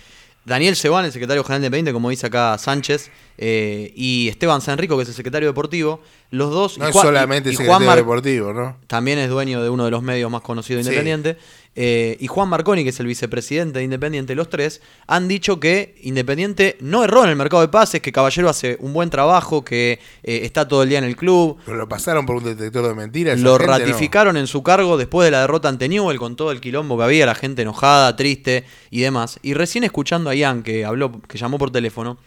Daniel Sebán, el secretario general de Independiente, como dice acá Sánchez, eh, y Esteban Sanrico, que es el secretario deportivo, los dos... no y es Juan- solamente y- y secretario Juan deportivo, ¿no? también es dueño de uno de los medios más conocidos de Sí. Eh, y Juan Marconi, que es el vicepresidente de Independiente, los tres han dicho que Independiente no erró en el mercado de pases, que Caballero hace un buen trabajo, que eh, está todo el día en el club. Pero lo pasaron por un detector de mentiras. Lo gente, no. ratificaron en su cargo después de la derrota ante Newell con todo el quilombo que había, la gente enojada, triste y demás. Y recién escuchando a Ian, que habló, que llamó por teléfono,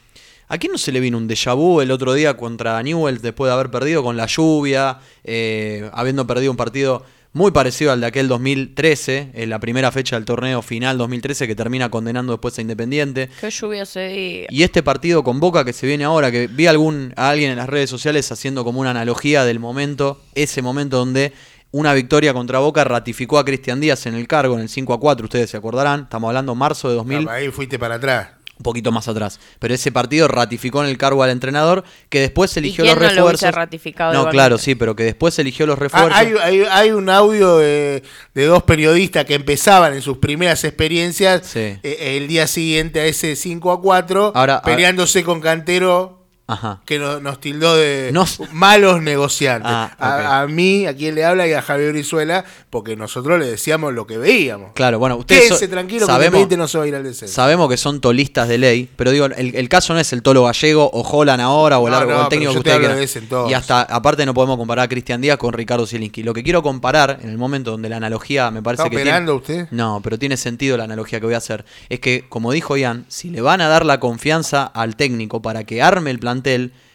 ¿a quién no se le vino un déjà vu el otro día contra Newell después de haber perdido con la lluvia, eh, habiendo perdido un partido muy parecido al de aquel 2013, en la primera fecha del torneo final 2013 que termina condenando después a Independiente? Qué lluvia ese día. Y este partido con Boca que se viene ahora, que vi algún, a alguien en las redes sociales haciendo como una analogía del momento, ese momento donde una victoria contra Boca ratificó a Cristian Díaz en el cargo en el 5 a 4, ustedes se acordarán, estamos hablando marzo de 2000, Ah, ahí fuiste para atrás. Un poquito más atrás. Pero ese partido ratificó en el cargo al entrenador, que después eligió quién los no lo refuerzos. ratificado no, claro, sí, pero que después eligió los Ah, refuerzos. hay, hay- hay un audio de, de dos periodistas que empezaban en sus primeras experiencias Sí. eh, el día siguiente a ese 5 a 4, Ahora, peleándose con Cantero, Ajá. que no- nos tildó de Nos- malos negociantes. Ah, a, a mí, a quien le habla, y a Javier Brizuela, porque nosotros le decíamos lo que veíamos. Claro, bueno, ustedes so- tranquilo que sabemos- Independiente no se va a ir al descenso. Sabemos que son tolistas de ley, pero digo, el, el caso no es el Tolo Gallego o Holland ahora o el, No, el técnico que te usted hablo quiera. de ese entonces. Y hasta, aparte no podemos comparar a Cristian Díaz con Ricardo Zielinski. Lo que quiero comparar, en el momento donde la analogía me parece ¿Está que operando tiene- usted? No, pero tiene sentido la analogía que voy a hacer. Es que, como dijo Ian, si le van a dar la confianza al técnico para que arme el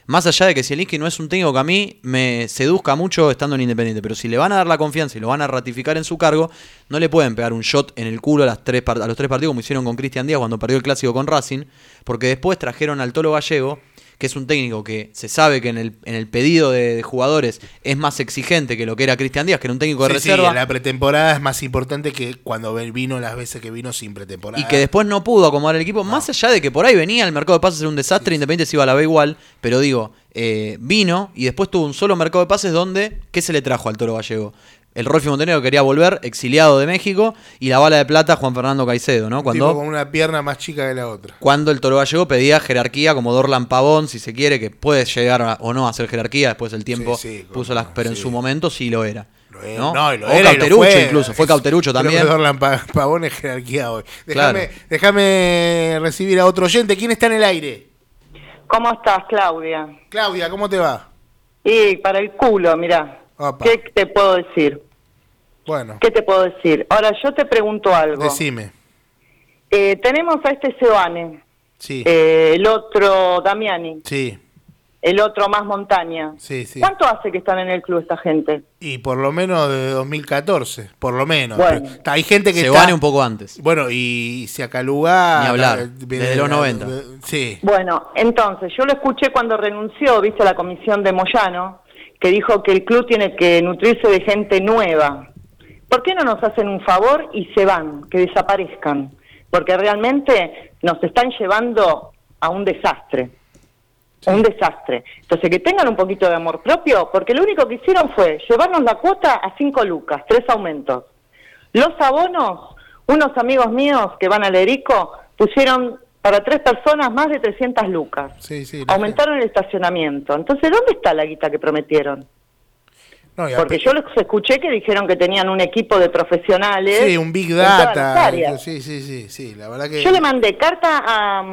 más allá de que Zielinski no es un técnico que a mí me seduzca mucho estando en Independiente, pero si le van a dar la confianza y lo van a ratificar en su cargo, no le pueden pegar un shot en el culo a, las tres, a los tres partidos como hicieron con Cristian Díaz cuando perdió el clásico con Racing, porque después trajeron al Tolo Gallego, que es un técnico que se sabe que en el, en el pedido de, de jugadores es más exigente que lo que era Cristian Díaz, que era un técnico de Sí, sí, reserva. la pretemporada es más importante que cuando vino las veces que vino sin pretemporada. Y que después no pudo acomodar el equipo, más allá de que por ahí venía el mercado de pases era un desastre, Independiente se iba a la B igual, pero digo, eh, vino y después tuvo un solo mercado de pases donde, ¿qué se le trajo al Toro Gallego? El Rolfi Montenegro quería volver, exiliado de México, y la bala de plata Juan Fernando Caicedo, ¿no? Tipo Cuando, con una pierna más chica que la otra. cuando el Toro Gallego pedía jerarquía como Dorlan Pavón, si se quiere, que puede llegar a- o no a ser jerarquía, después el tiempo Sí, sí, puso las, pero en su momento sí lo era. ¿no? no, y lo o era y lo Cauterucho fue. incluso, fue Es- Cauterucho creo también. que Dorlan Pa- Pavón es jerarquía hoy. Déjame Claro. déjame recibir a otro oyente. ¿Quién está en el aire? ¿Cómo estás, Claudia? Claudia, ¿cómo te va? Y para el culo, mirá. Opa. ¿Qué te puedo decir? Bueno, ¿Qué te puedo decir? Ahora, yo te pregunto algo. decime. Eh, tenemos a este Sebane, Sí, eh, el otro Damiani, sí, el otro más montaña. sí, sí. ¿Cuánto hace que están en el club esta gente? Y por lo menos de 2014, por lo menos. Bueno. Hay gente que Se está... un poco antes. Bueno, y se acalugá... Ni hablar, eh, desde los de- 90. de- Sí. Bueno, entonces, yo lo escuché cuando renunció, viste, a la comisión de Moyano, que dijo que el club tiene que nutrirse de gente nueva. ¿Por qué no nos hacen un favor y se van, que desaparezcan? Porque realmente nos están llevando a un desastre. Un desastre. Entonces, que tengan un poquito de amor propio, porque lo único que hicieron fue llevarnos la cuota a cinco lucas, tres aumentos. Los abonos, unos amigos míos que van al Erico, pusieron para tres personas más de 300 lucas. Sí, sí. Aumentaron el estacionamiento. Entonces, ¿dónde está la guita que prometieron? no, Porque yo los escuché que dijeron que tenían un equipo de profesionales. Sí, un Big Data. Sí, sí, sí, sí. La verdad que... Yo le mandé carta a,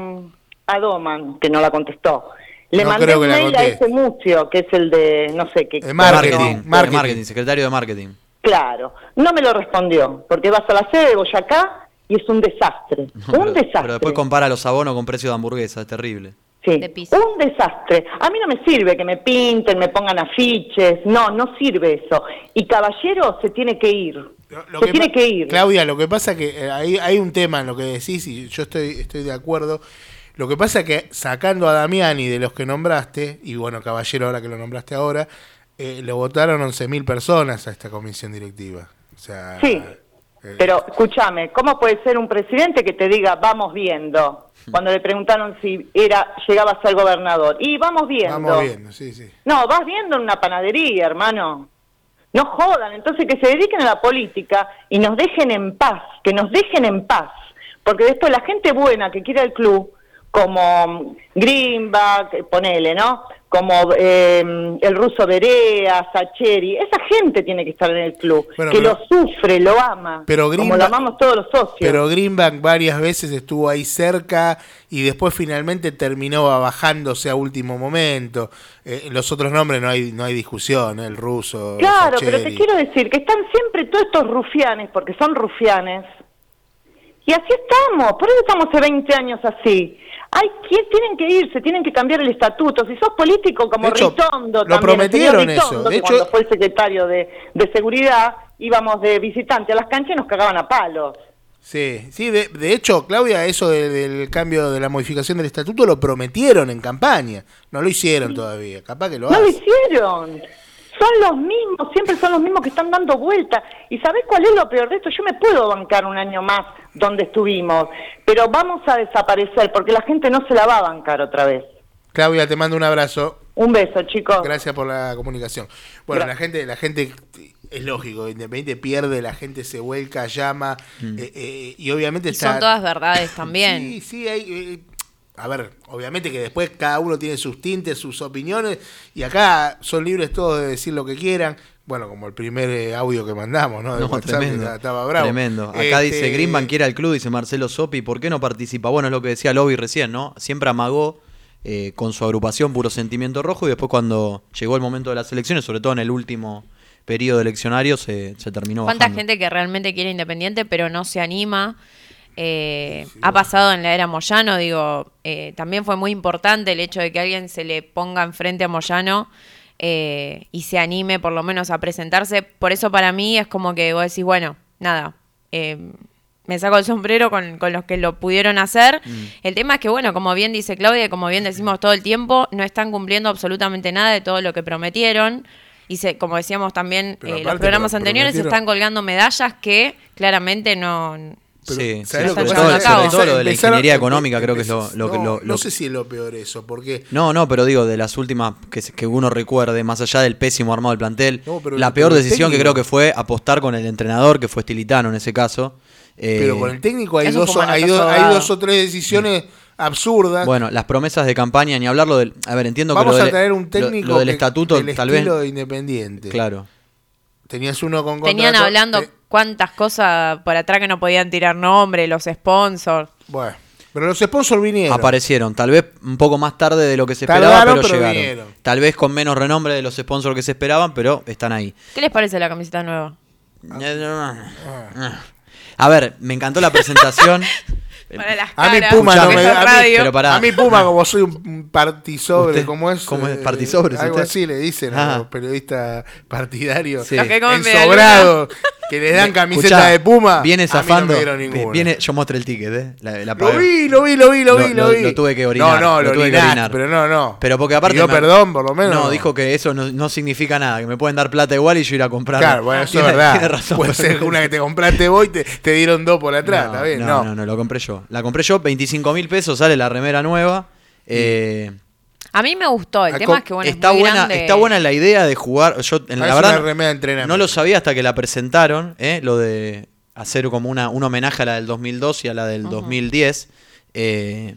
a Doman, que no la contestó. Le No mandé creo que un la mail a ese Mucio, que es el de, no sé qué. Eh, marketing, de marketing. marketing, secretario de marketing. Claro, no me lo respondió, porque vas a la sede de Boyacá y es un desastre. Un desastre. Pero después compara los abonos con precio de hamburguesa, es terrible. Sí, De piso. un desastre. A mí no me sirve que me pinten, me pongan afiches, no, no sirve eso. Y Caballero se tiene que ir. Lo- se que tiene que ir. Claudia, lo que pasa que eh, hay, hay un tema en lo que decís y yo estoy, estoy de acuerdo. Lo que pasa que sacando a Damiani de los que nombraste, y bueno, Caballero ahora que lo nombraste ahora, eh, lo votaron 11.000 personas a esta comisión directiva. O sea, Sí. Eh, Pero escúchame, ¿cómo puede ser un presidente que te diga vamos viendo? Cuando le preguntaron si era llegaba a ser gobernador. Y vamos viendo. vamos viendo, sí, sí. No, vas viendo en una panadería, hermano. No jodan, entonces que se dediquen a la política y nos dejen en paz, que nos dejen en paz. Porque después la gente buena que quiere el club, como Greenback, ponele, ¿no? Como eh, el ruso Berea, Sacheri, esa gente tiene que estar en el club, Bueno, que pero- lo sufre, lo ama, Pero como lo amamos todos los socios. Pero Greenback varias veces estuvo ahí cerca y después finalmente terminó bajándose a último momento. Eh, los otros nombres no hay no hay discusión, ¿eh? el ruso. Claro, pero te quiero decir que están siempre todos estos rufianes, porque son rufianes. Y así estamos, por eso estamos hace 20 años así. Hay que tienen que irse, tienen que cambiar el estatuto. Si sos político como hecho, Ritondo, lo también, prometieron eso. De hecho- cuando fue el secretario de, de seguridad, íbamos de visitante a las canchas y nos cagaban a palos. Sí, sí, de, de hecho, Claudia, eso de- del cambio de la modificación del estatuto lo prometieron en campaña. No lo hicieron todavía, capaz que lo No lo hacen. hicieron. Son los mismos, siempre son los mismos que están dando vuelta. ¿Y sabés cuál es lo peor de esto? Yo me puedo bancar un año más donde estuvimos, pero vamos a desaparecer porque la gente no se la va a bancar otra vez. Claudia, te mando un abrazo. Un beso, chicos. Gracias por la comunicación. Bueno, la gente, la gente es lógico, Independiente pierde, la gente se vuelca, llama, Mm. eh, eh, y obviamente Y está. son todas verdades también. Sí, sí, hay. A ver, obviamente que después cada uno tiene sus tintes, sus opiniones, y acá son libres todos de decir lo que quieran. Bueno, como el primer eh, audio que mandamos, ¿no? De No, WhatsApp, tremendo. que estaba bravo. Tremendo. Acá Este, dice Greenbank quiere al club, dice Marcelo Sopi, ¿por qué no participa? Bueno, es lo que decía Lobby recién, ¿no? Siempre amagó eh, con su agrupación Puro Sentimiento Rojo y después cuando llegó el momento de las elecciones, sobre todo en el último periodo eleccionario, se, se terminó ¿Cuánta bajando. gente que realmente quiere independiente pero no se anima? Eh, ha pasado en la era Moyano, digo, eh, también fue muy importante el hecho de que alguien se le ponga enfrente a Moyano eh, y se anime por lo menos a presentarse. Por eso para mí es como que vos decís, bueno, nada, eh, me saco el sombrero con, con los que lo pudieron hacer. Mm. El tema es que, bueno, como bien dice Claudia, y como bien decimos todo el tiempo, no están cumpliendo absolutamente nada de todo lo que prometieron. Y se, como decíamos también eh, los programas pro- anteriores, se están colgando medallas que claramente no... sí, ¿sabés lo sobre que todo, sobre todo lo de la Empezaron- ingeniería económica creo que es lo, lo que no, lo- no sé si es lo peor eso, porque No, no, pero digo, de las últimas que, que uno recuerde, más allá del pésimo armado del plantel, No, pero la peor decisión que creo que fue apostar con el entrenador, que fue Stilitano en ese caso. Eh, pero con el técnico hay dos, hay, dos, hay dos o tres decisiones absurdas. Bueno, las promesas de campaña, ni hablarlo del... A ver, entiendo Vamos que lo a traer un técnico lo, del que- estatuto, del tal vez... de Independiente. Claro. Tenías uno con Tenían contrato- hablando eh, cuántas cosas por atrás que no podían tirar nombre, los sponsors. bueno, pero los sponsors vinieron. Aparecieron, tal vez un poco más tarde de lo que se Tardaron, esperaba, pero, pero llegaron. vinieron. Tal vez con menos renombre de los sponsors que se esperaban, pero están ahí. ¿Qué les parece la camiseta nueva? A ver, me encantó la presentación. Para las A mí caras, Puma no me a mí, radio. Pero pará. a mí Puma como soy un- partisobre, ¿Usted? ¿cómo es? ¿Cómo es? Eh, ¿Partisobres Algo usted? así le dicen Ah. a los periodistas partidarios. Sí. Los que comen ensobrados, que les dan camiseta Escuchá, de Puma. Viene a mí no me zafando. dieron viene, yo mostré el ticket, ¿eh? La, la Lo vi, lo vi, lo vi, lo vi, lo, vi. lo tuve que orinar, No, no, lo lo, tuve que orinaste, orinar. pero no, no. Pero porque aparte. Me- perdón, por lo menos. No, dijo que eso no, no significa nada, que me pueden dar plata igual y yo ir a comprar. Claro, bueno, eso es verdad. Tiene razón. Puede ser una que te compraste vos y te, te dieron dos por atrás, no, No, no, no, lo compré yo. La compré yo, 25 mil pesos, sale la remera nueva. Eh, A mí me gustó. El tema es que bueno, está es muy buena, grande. está buena la idea de jugar. Yo, en la verdad, de no lo sabía hasta que la presentaron, ¿eh? lo de hacer como una, un homenaje a la del 2002 y a la del 2010. eh,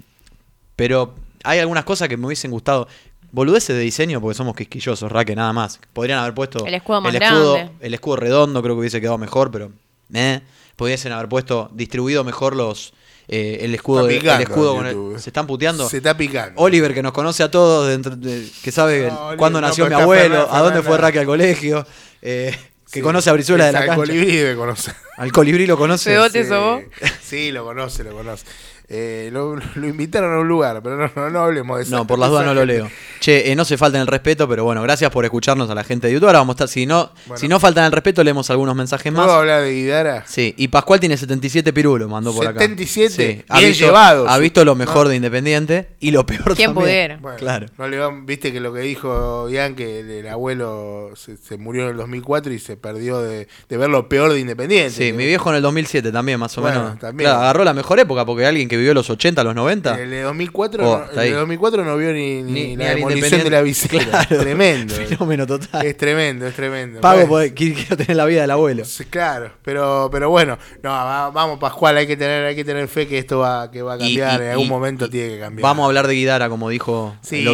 pero hay algunas cosas que me hubiesen gustado. Boludeces de diseño porque somos quisquillosos, Raque, nada más. Podrían haber puesto El escudo más escudo, grande. el escudo redondo, creo que hubiese quedado mejor, pero eh, pudiesen haber puesto distribuido mejor los eh, el escudo, Está de- el escudo con el- se están puteando. Se está picando. Oliver, que nos conoce a todos, de- que sabe No, cuándo no, nació mi abuelo, a dónde fue. Raque al colegio, eh, que Sí, conoce a Brizuela de la al cancha. colibrí debe conocer. Al colibrí lo conoce. Pegote Sí, vos. Sí, lo conoce, lo conoce. Eh, lo, lo invitaron a un lugar, pero no, no, no hablemos de eso. No, por las dudas no lo leo. Che, eh, no se falten el respeto, pero bueno, gracias por escucharnos a la gente de YouTube. Ahora vamos a estar, si no, Bueno. si no faltan el respeto, leemos algunos mensajes ¿Puedo más. hablar de Guidara? Sí, y Pascual tiene 77 pirulos, mandó por acá. 77, Sí, ha bien visto, llevados. Ha visto lo mejor No. de Independiente y lo peor ¿Quién también. pudiera? Bueno, Claro. No le van- Viste que lo que dijo Ian, que el, el abuelo se, se murió en el 2004 y se perdió de, de ver lo peor de Independiente. Sí, mi viejo en el 2007 también, más o Bueno, menos. también. Claro, agarró la mejor época porque alguien que vivió los 80, los 90. En el de 2004, Oh, no, el de 2004 no vio ni, ni, Ni- la ni demolición de la bicicleta. Claro. Tremendo. Fenómeno total. Es tremendo, es tremendo. Pago porque quiero tener la vida del abuelo. Claro, pero, pero bueno, no, va- vamos Pascual, hay que tener, hay que tener fe que esto va, que va a cambiar, y- en algún y- momento tiene que cambiar. Vamos a hablar de Guidara, como dijo sí,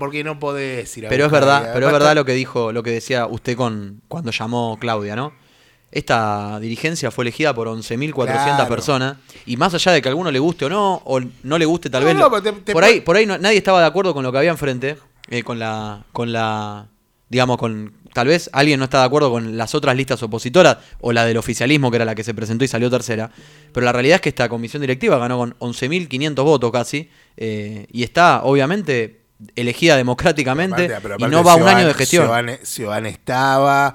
porque, no podés ir a Pero es verdad, pero es verdad lo que dijo, lo que decía usted con cuando llamó Claudia, ¿no? Esta dirigencia fue elegida por 11.400 Claro. personas y más allá de que a alguno le guste o no o no le guste tal No, vez no, lo- te- te por ahí por ahí no- nadie estaba de acuerdo con lo que había enfrente eh, con la con la digamos con tal vez alguien no está de acuerdo con las otras listas opositoras o la del oficialismo que era la que se presentó y salió tercera pero la realidad es que esta comisión directiva ganó con 11.500 votos casi eh, y está obviamente elegida democráticamente Aparte- pero y no va un año de gestión Sioban estaba.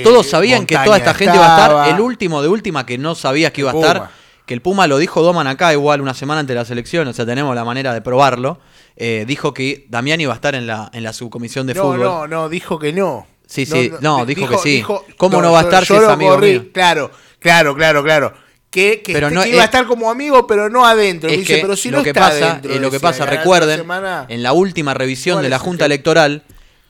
Eh, todos sabían que toda esta gente iba a estar. El último de última que no sabías que iba a Puma. estar. Que el Puma lo dijo Doman acá, igual una semana antes de la selección. O sea, tenemos la manera de probarlo. eh, dijo que Damián iba a estar en la, en la subcomisión de no, fútbol. no, no, dijo que no. Sí, sí, no, di- dijo que sí. ¿Cómo no va a estar si es amigo mío? Claro, claro, claro, claro. Que, que, Pero este- no que iba a es- estar como amigo, pero no adentro. Es Me dice, que pero si lo no que está pasa, adentro, eh, lo que decía, pasa, recuerden, semana- en la última revisión ¿Cuál de la Junta? Electoral,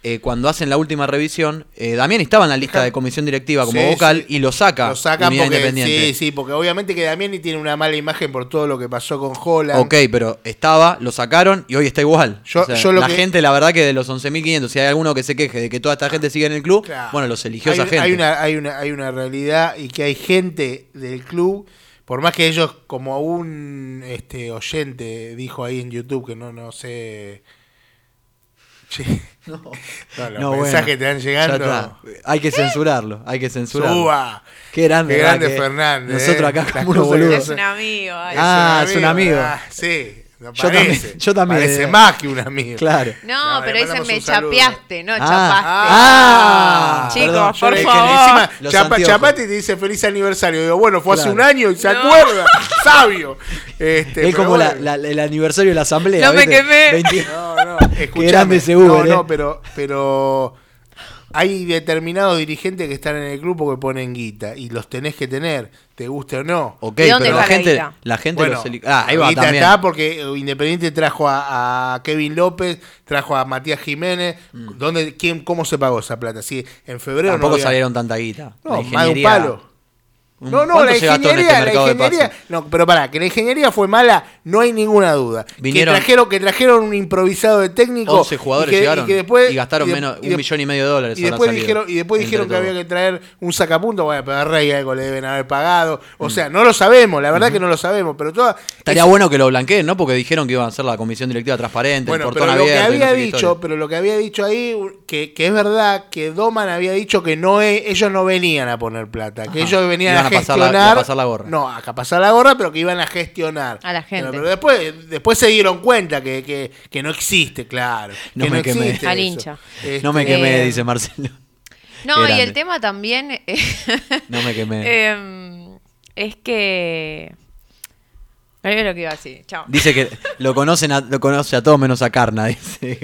eh, cuando hacen la última revisión, eh, Damián estaba en la lista de comisión directiva como Sí, vocal sí. y lo saca. Lo Unidad porque, Independiente. sí, sí, porque obviamente que Damiani tiene una mala imagen por todo lo que pasó con Holland. Ok, pero estaba, lo sacaron y hoy está igual. Yo- O sea, yo lo la que- gente, la verdad que de los 11.500, si hay alguno que se queje de que toda esta gente sigue en el club, Claro. bueno, los eligió hay, esa gente. Hay una, hay, una, hay una realidad y que hay gente del club, por más que ellos, como un este oyente dijo ahí en YouTube, que no, no sé... Che, no, los No, bueno, mensajes te van llegando. Hay que censurarlo, hay que censurarlo. Suba. Qué grande, Qué grande. Fernández. Nosotros eh. acá como unos boludos. Es un amigo. ay. Ah, es un amigo. Ah, sí. No Yo parece. también, yo también. Parece más que un amigo. Claro. No, No, pero dicen me chapeaste, no Ah, chapaste. ah, Chicos, perdón, por favor. Encima, Los chapa, anteojos. chapate y te dice feliz aniversario. Digo, bueno, fue hace un año y se No. acuerda. Sabio. Este, es como la- bueno. la- el aniversario de la asamblea. No me quemé. 20 No, no, escuchame. grande ese Uber, No, eh. no, pero, pero hay determinados dirigentes que están en el grupo que ponen guita y los tenés que tener, te guste o no. Ok, ¿De dónde pero la está la gente, guita? la gente Bueno, los Ah, ahí va guita también. está porque Independiente trajo a, a Kevin López, trajo a Matías Jiménez. ¿Dónde, quién, ¿Cómo se pagó esa plata? Sí, en febrero Mm. Tampoco no había- salieron tanta guita. No, más de un palo. Un- No, no, ¿cuánto la en ingeniería, este la ingeniería, no, pero pará, que la ingeniería fue mala, no hay ninguna duda. Vinieron- que trajeron, que trajeron un improvisado de técnico. 11 jugadores y que- llegaron y, que después, y gastaron de- menos, y un millón y medio de dólares. Y después dijeron, y después dijeron que había que traer un sacapunto, bueno, pero a Rey algo le deben haber pagado. O sea, no lo sabemos, la verdad que no lo sabemos, pero toda Estaría esa- bueno que lo blanqueen, ¿no? Porque dijeron que iban a ser la comisión directiva transparente, Bueno, el pero lo que no había dicho, pero lo que había dicho ahí, que, que es verdad que Doman había dicho que no e- ellos no venían a poner plata, que ellos venían a a pasar la- gestionar. a pasar la gorra. No, a pasar la gorra, pero que iban a gestionar. A la gente. Pero, pero después, después se dieron cuenta que, que, que no existe, claro. No que me no quemé. existe Al hincha. No me Este, quemé, Eh, dice Marcelo. No, y el tema también eh, No me quemé. em, es que... Olvidé lo que iba a decir. Chao. Dice que lo conocen a, lo conoce a todos menos a Carna, dice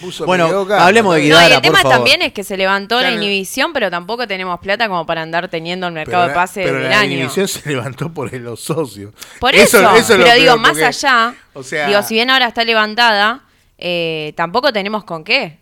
puso- me Bueno, hablemos de está No, y Guidara, el por tema favor. también es que se levantó la inhibición, pero tampoco tenemos plata como para andar teniendo el pero mercado de la- pase pero del la año. inhibición se levantó por los socios. Por eso, es lo pero digo, peor, más porque- allá, o sea- digo, si bien ahora está levantada, eh, tampoco tenemos con qué.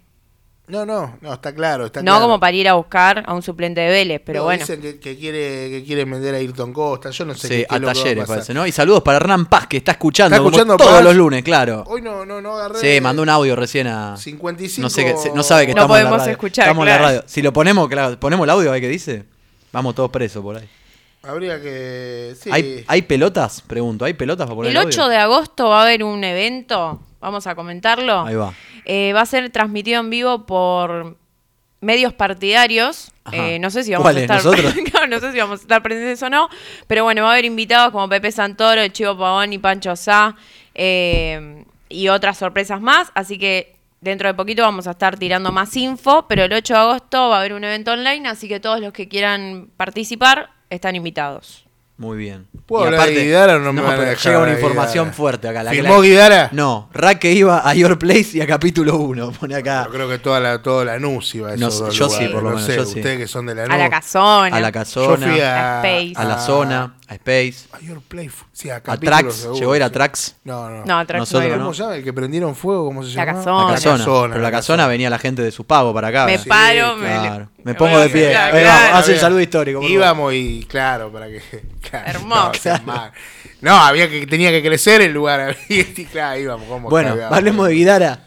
No, no, no, está claro. Está no claro. como para ir a buscar a un suplente de Vélez, pero No, bueno. Dicen que, que quiere que quieren vender a Ayrton Costa. Yo no sé Sí, qué, qué a es lo que va talleres pasar. parece, ¿no? Y saludos para Hernán Paz, que está escuchando, ¿Está como escuchando todos los lunes, claro. Hoy no, no, no agarré. Sí, mandó un audio recién a... 55. No sé qué, se- no sabe que No estamos en la podemos radio. escuchar, Estamos en la radio. Si lo ponemos, claro, ponemos el audio, ¿hay que dice? Vamos todos presos por ahí. Habría que. Sí. ¿Hay, ¿Hay pelotas? Pregunto, ¿hay pelotas para poner El el, 8 de agosto va a haber un evento, vamos a comentarlo. Ahí va. Eh, va a ser transmitido en vivo por medios partidarios. Eh, no sé si vamos a estar. Claro, no sé si vamos a estar presentes o no, pero bueno, va a haber invitados como Pepe Santoro, el Chivo Pavón y Pancho Sá eh, y otras sorpresas más, así que dentro de poquito vamos a estar tirando más info, pero el 8 de agosto va a haber un evento online, así que todos los que quieran participar están invitados. Muy bien. ¿Puedo Y hablar de Guidara o no me van a dejar Llega una información Guidara? fuerte acá. La que ¿Firmó la- Guidara? No, Raque iba a Your Place y a capítulo 1. Pone acá. Yo creo que toda la, toda la NUS iba a No esos sé, dos yo sí, lugares. por lo No menos, sé, yo sí. Ustedes que son de la NUS. A la casona. A la Yo casona, fui A a. Space. a la zona, a Space, A Your Play. Sí, a, a capítulos Trax. seguro, Llegó a ir a sí. Trax. No, no. No, atrás Nosotros no. ¿Cómo se llama? ¿El que prendieron fuego? ¿Cómo se La llama? casona. La casona. casona, Pero la la casona venía la gente de su pago para acá. Me paro, me, claro. Me me pongo a de pie. claro. vamos, hace el saludo histórico. Íbamos y claro, para que. claro, Hermoso. No. No, había que tenía que crecer el lugar. Y claro, íbamos. ¿cómo Bueno, hablemos de Guidara.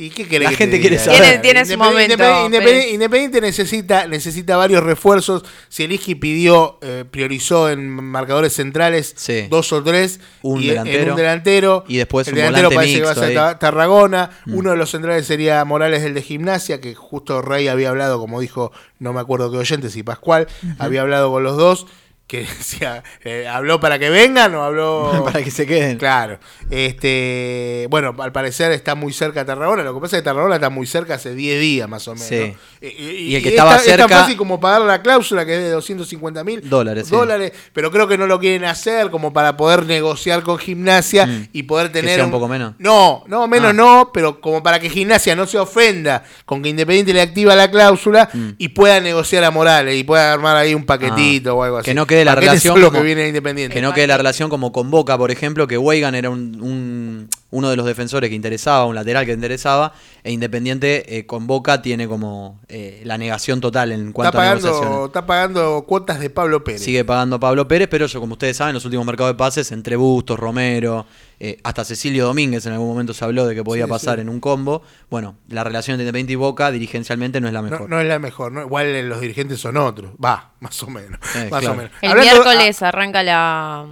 ¿Y qué querés La que gente te quiere diga? saber. Tiene- tiene su Independiente- momento, Independiente. Independiente necesita, necesita varios refuerzos. Sieliski pidió, eh, priorizó en marcadores centrales Sí. dos o tres. Un y en- en delantero. un delantero. Y después el un delantero parece que va a mixto ser ahí. Ta- Tarragona. Mm. Uno de los centrales sería Morales, el de gimnasia, que justo Rey había hablado, como dijo, no me acuerdo qué oyente, si Pascual, había hablado con los dos. Que decía, eh, ¿habló para que vengan o habló para que se queden. Claro. Este, bueno, al parecer está muy cerca Tarragona. Lo que pasa es que Tarragona está muy cerca hace 10 días más o menos. Sí. ¿no? Y el que es estaba tan- Es cerca- tan fácil como pagar la cláusula que es de 250 mil Dólares, sí. dólares, pero creo que no lo quieren hacer como para poder negociar con gimnasia Mm. y poder Que tener. sea un poco menos. No, no, menos Ah. no, pero como para que gimnasia no se ofenda con que Independiente le activa la cláusula Mm. y pueda negociar a Morales y pueda armar ahí un paquetito Ah. o algo así. Que no quede la Paquete relación solo como- que viene de Independiente. Que no quede la relación como con Boca, por ejemplo, que Weigan era un, un- uno de los defensores que interesaba, un lateral que interesaba, e Independiente eh, con Boca tiene como eh, la negación total en Está cuanto a pagando, negociaciones. está pagando cuotas de Pablo Pérez. Sigue pagando Pablo Pérez, pero yo, como ustedes saben, los últimos mercados de pases, entre Bustos, Romero, eh, hasta Cecilio Domínguez en algún momento se habló de que podía Sí, pasar sí. en un combo. Bueno, la relación entre Independiente y Boca dirigencialmente no es la No, mejor. no es la mejor, ¿no? igual eh, los dirigentes son otros. Va, más o menos. Eh, más claro. o menos. El Hablando- miércoles arranca la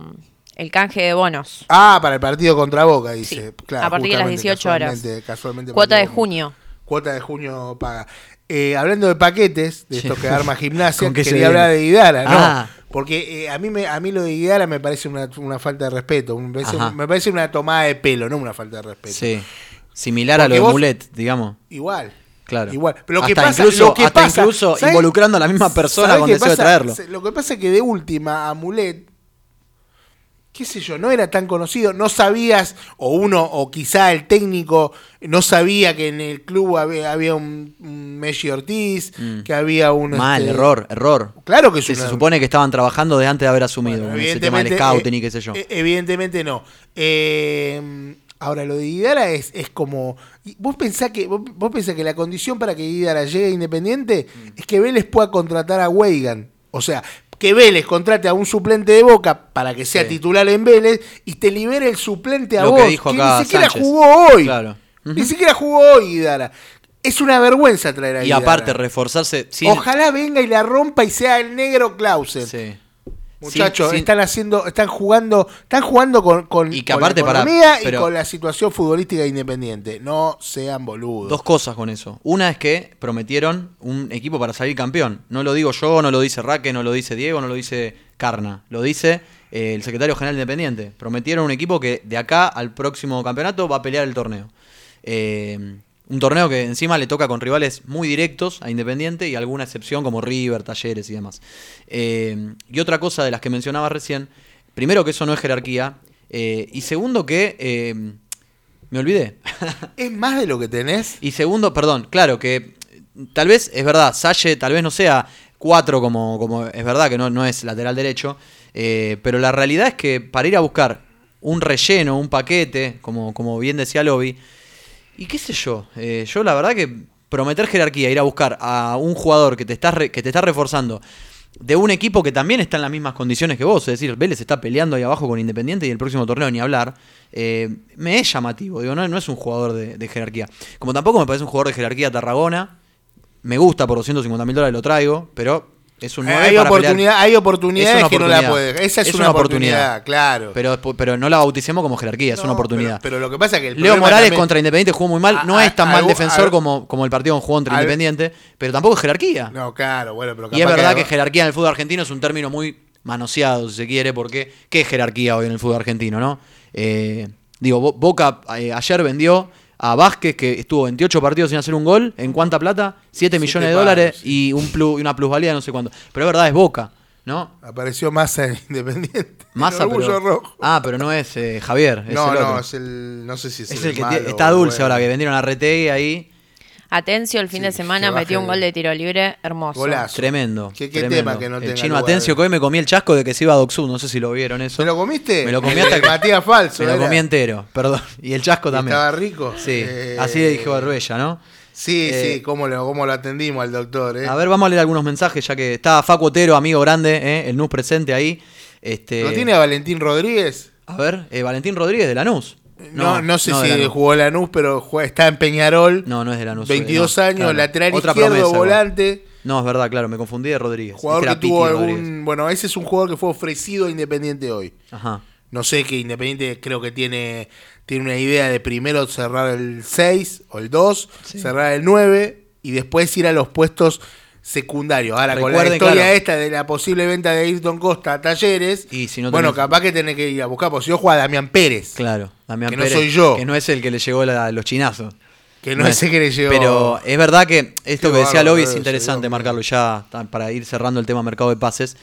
el canje de bonos. Ah, para el partido contra Boca, dice. Sí, Claro, a partir de las justamente, 18 horas. casualmente- Cuota de junio. Cuota de junio paga. Eh, hablando de paquetes, de esto que arma gimnasia, ¿Con qué se quería hablar de Guidara, ¿no? Ah. Porque eh, a mí me, a mí lo de Guidara me parece una, una falta de respeto. Me parece, Ajá. me parece una tomada de pelo, no una falta de respeto. Sí. Similar a lo de Mulet, digamos. Igual. Claro. Igual. Pero lo que hasta pasa, incluso, lo que hasta pasa- incluso ¿sabes- involucrando a la misma persona ¿sabes con deseo de traerlo. Lo que pasa es que de última, Amulet, qué sé yo, no era tan conocido, no sabías, o uno, o quizá el técnico no sabía que en el club había, había un, un Messi Ortiz, Mm. que había un... Mal, este, error, error. Claro que es Se, una- se supone que estaban trabajando de antes de haber asumido ese tema del Evidentemente, scouting eh, y qué sé yo. eh, Evidentemente no. Eh, ahora, lo de Guidara es, es como. ¿Vos pensás, que, vos, vos pensás que la condición para que Guidara llegue a Independiente Mm. es que Vélez pueda contratar a Weigan? O sea, que Vélez contrate a un suplente de Boca para que sea Sí. titular en Vélez y te libere el suplente a Lo vos. que dijo acá ni siquiera Sánchez. jugó hoy. Claro. Ni siquiera jugó hoy Guidara. Es una vergüenza traer a Y aparte, reforzarse sin. Ojalá venga y la rompa y sea el negro Clausen. Sí. Muchachos, están haciendo, están jugando, están jugando con, con, Y que con aparte, la economía pero- y con la situación futbolística independiente. No sean boludos. Dos cosas con eso. Una es que prometieron un equipo para salir campeón. No lo digo yo, no lo dice Raque, no lo dice Diego, no lo dice Carna. Lo dice eh, el secretario general independiente. Prometieron un equipo que de acá al próximo campeonato va a pelear el torneo. Eh, un torneo que encima le toca con rivales muy directos a Independiente y alguna excepción como River, Talleres y demás. Eh, y otra cosa de las que mencionaba recién, primero que eso no es jerarquía, eh, y segundo que... eh, me olvidé. ¿Es más de lo que tenés? Y segundo, perdón, claro, que tal vez es verdad, Salle tal vez no sea 4 como, como es verdad que no, no es lateral derecho, pero la realidad es que para ir a buscar un relleno, un paquete, como, como bien decía Lobby, y qué sé yo, eh, yo la verdad que prometer jerarquía, ir a buscar a un jugador que te está, re- que te está reforzando de un equipo que también está en las mismas condiciones que vos, es decir, Vélez está peleando ahí abajo con Independiente y el próximo torneo ni hablar, eh, me es llamativo, digo, no, es un jugador de, de jerarquía. Como tampoco me parece un jugador de jerarquía Tarragona, me gusta por 250 mil dólares lo traigo, pero es un 9 hay, para oportunidad, pelear. hay oportunidades Es que no la oportunidad. puedes. Esa es, Es una, una oportunidad, oportunidad. claro. Pero, pero no la bauticemos como jerarquía, es No, una oportunidad. Pero, pero lo que pasa es que el Leo Morales también- contra Independiente jugó muy mal, no es tan a- mal defensor como, como el partido que jugó contra Independiente, pero tampoco es jerarquía. No, claro, bueno, pero Y es verdad que jerarquía en el fútbol argentino es un término muy manoseado, si se quiere, porque ¿qué es jerarquía hoy en el fútbol argentino, no? Eh, digo, Bo- Boca eh, ayer vendió a Vázquez, que estuvo 28 partidos sin hacer un gol, ¿en cuánta plata? 7 millones de dólares y, un plus, y una plusvalía de no sé cuánto. Pero es verdad, es Boca, ¿no? Apareció Massa en Independiente. Massa, pero, rojo. Ah, pero no es eh, Javier, es no, el no, otro. es el. No sé si es, Es el, el que malo está dulce bueno. ahora, que vendieron a Retegui ahí. Atencio, el fin de semana metió un gol de tiro libre hermoso. Golazo. Tremendo. ¿Qué- qué tremendo. tema que no el tenga chino lugar? Atencio, que hoy me comí el chasco de que se iba a Doxú, no sé si lo vieron eso. ¿Me lo comiste? Me lo comí hasta que- Matías Falso. Me lo comí entero, perdón. Y el chasco también. ¿Estaba rico? Sí, Eh, así le dijo Arbella, ¿no? Sí, Eh, sí, cómo lo, cómo lo atendimos al doctor. ¿eh? A ver, vamos a leer algunos mensajes, ya que está Facu Otero, amigo grande, ¿eh? el NUS presente ahí. Este, ¿Lo tiene a Valentín Rodríguez? A ver, eh, Valentín Rodríguez de Lanús. No, no, sé si Lanús. jugó Lanús, pero juega- está en Peñarol. No, no es de Lanús. 22 no, años, claro. lateral Otra izquierdo, promesa, volante. No, es verdad, claro, me confundí de Rodríguez. Jugador que Piti tuvo Rodríguez. algún. Bueno, ese es un jugador que fue ofrecido a Independiente hoy. Ajá. No sé que Independiente creo que tiene, tiene una idea de primero cerrar el 6 o el 2, cerrar el 9 y después ir a los puestos secundarios. Ahora, con la Recuerden, historia claro. esta de la posible venta de Ayrton Costa a Talleres, Y si no bueno, tenés- capaz que tenés que ir a buscar, porque si yo juega Damián Pérez, Claro, Damián Que no soy yo. Que no es el que le llegó la- los chinazos. que no, es el que le llegó. Pero es verdad que esto Qué que decía Lobby es interesante marcarlo ya para ir cerrando el tema mercado de pases.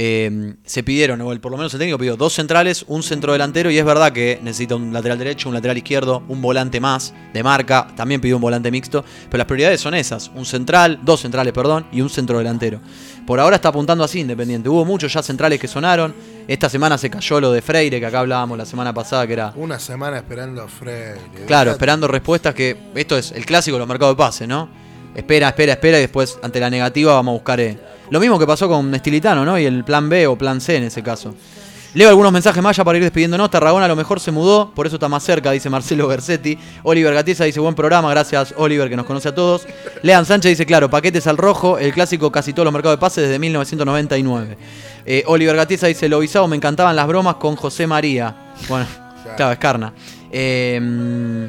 Eh, se pidieron, o el- por lo menos el técnico pidió dos centrales, un centro delantero y es verdad que necesita un lateral derecho, un lateral izquierdo, un volante más de marca, también pidió un volante mixto, pero las prioridades son esas, un central, dos centrales, perdón, y un centro delantero. Por ahora está apuntando así Independiente. Hubo muchos ya centrales que sonaron. Esta semana se cayó lo de Freire, que acá hablábamos la semana pasada, que era Una semana esperando a Freire. Claro, esperando respuestas que esto es el clásico de los mercados de pases, ¿no? Espera, espera, espera y después ante la negativa vamos a buscar eh, lo mismo que pasó con Estilitano, ¿no? Y el plan B o plan C en ese caso. Leo algunos mensajes más ya para ir despidiéndonos. Tarragona a lo mejor se mudó, por eso está más cerca, dice Marcelo Bersetti. Oliver Gatiesa dice buen programa, gracias Oliver que nos conoce a todos. Lean Sánchez dice, claro, paquetes al rojo, el clásico casi todos los mercados de pases desde 1999. Eh, Oliver Gatiesa dice, lo visado, me encantaban las bromas con José María. Bueno, claro, es carna. Eh,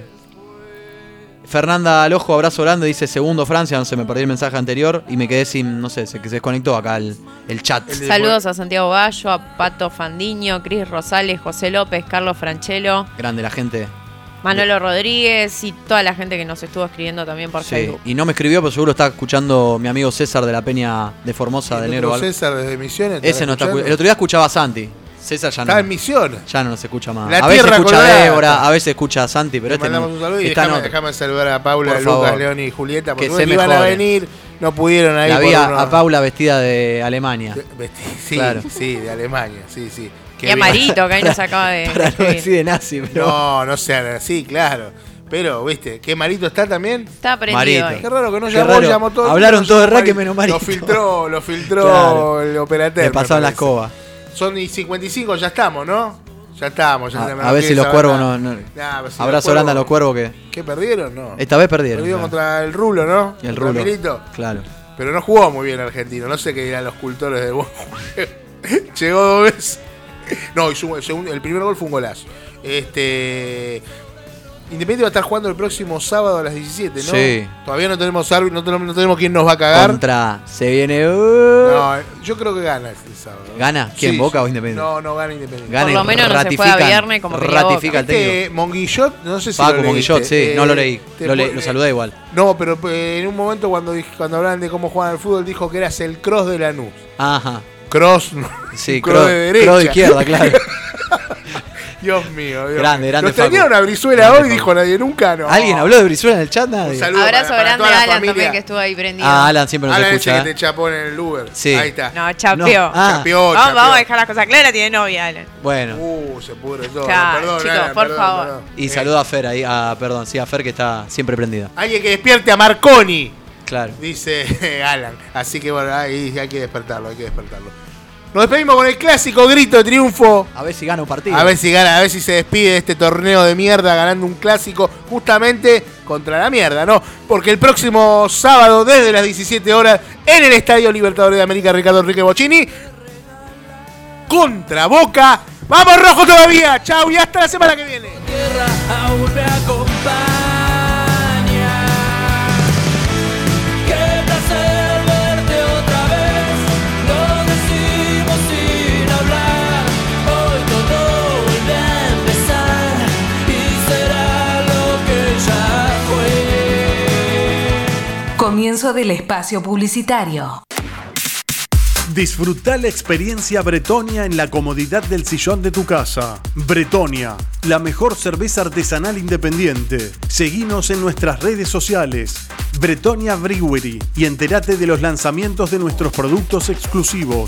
Fernanda Alojo, abrazo grande, dice segundo Francia, no sé, me perdí el mensaje anterior y me quedé sin, no sé, se, que se desconectó acá el, el chat. Saludos a Santiago Gallo, a Pato Fandiño, Cris Rosales, José López, Carlos Franchelo, Grande la gente. Manolo Rodríguez y toda la gente que nos estuvo escribiendo también por Sí, Facebook. y no me escribió, pero seguro está escuchando mi amigo César de la Peña de Formosa de Negro. César desde Misiones. Ese no está El otro día escuchaba a Santi. César ya no. Está en Misiones. Ya no nos escucha más. La a veces escucha a. Débora, a veces escucha a Santi, pero Le este no. mandamos un saludo y déjame, déjame saludar a Paula, Por Lucas, favor. León y Julieta, porque Que se iban a venir, no pudieron ahí. La por vi a, Paula vestida de Alemania. Sí, Claro. sí, de Alemania, sí, sí. Qué Y a bien. Marito, que ahí nos acaba de. Para no decir de nazi, pero. No, no sean así, claro. Pero, ¿viste? ¿Qué Marito está también? Está prendido Marito. Qué raro que no llamó, raro. llamó todo. Hablaron no todos de Raque Marito. menos Marito. Lo filtró, lo filtró Claro. el operateur. Le pasaron la escoba. Son y 55, ya estamos, ¿no? Ya estamos. Ya A, ver si los cuervos nada. no. no- Nah, si Abrazo grande a los cuervos que. ¿Qué perdieron? No. Esta vez perdieron. Perdió claro. contra el Rulo, ¿no? Y el Contra Rulo. Milito. Claro. Pero no jugó muy bien argentino. No sé qué dirán los cultores del buen juego. Llegó dos veces. No, hizo el primer gol fue un golazo. Este. Independiente va a estar jugando el próximo sábado a las 17, ¿no? Sí. Todavía no tenemos árbitro, no tenemos, no tenemos quién nos va a cagar. Contra. Se viene. uh, No, yo creo que gana este sábado. ¿Gana? ¿Quién, Sí, Boca sí. o Independiente? No, no gana Independiente. Gana Por lo menos no se fue a viernes como. Ratifica el técnico. Este Monguillot, no sé si Paco lo Monguillot, sí, no lo Eh, leí. te Lo, le- lo saludé igual. No, pero eh, en un momento cuando dije- cuando hablaban de cómo juegan al fútbol, dijo que eras el cross de Lanús. Ajá. Cross, Sí, cross cross- de derecha. cross de izquierda, claro. Dios mío, Dios Grande, mío. grande, extrañaron Facu. a Brizuela Grande, hoy, Facu. dijo nadie nunca, no. ¿Alguien habló de Brizuela en el chat? Nadie. Un saludo Abrazo para- para grande a Alan familia. también que estuvo ahí prendido. Ah, Alan siempre nos Alan escucha. que ¿eh? te chapó en el Uber. Sí. Ahí está. No, chapeó. No. Ah. Chapeó, vamos, chapeó. vamos a dejar las cosas claras, tiene novia, Alan. Bueno. Uh, se pudre todo. Claro, perdón, chicos, Alan, por perdón, favor. perdón. Y Eh, saluda a Fer ahí. Ah, perdón, sí, a Fer que está siempre prendida. Alguien que despierte a Marconi. Claro. Dice Alan. Así que bueno, ahí hay que despertarlo, hay que despertarlo. Nos despedimos con el clásico grito de triunfo. A ver si gana un partido. A ver si gana, a ver si se despide de este torneo de mierda ganando un clásico justamente contra la mierda, ¿no? Porque el próximo sábado, desde las 17 horas, en el Estadio Libertadores de América Ricardo Enrique Bocini, contra Boca. ¡Vamos rojo todavía! ¡Chau! Y hasta la semana que viene. Comienzo del espacio publicitario. Disfruta la experiencia Bretonia en la comodidad del sillón de tu casa. Bretonia, la mejor cerveza artesanal independiente. Seguinos en nuestras redes sociales. Bretonia Brewery y entérate de los lanzamientos de nuestros productos exclusivos.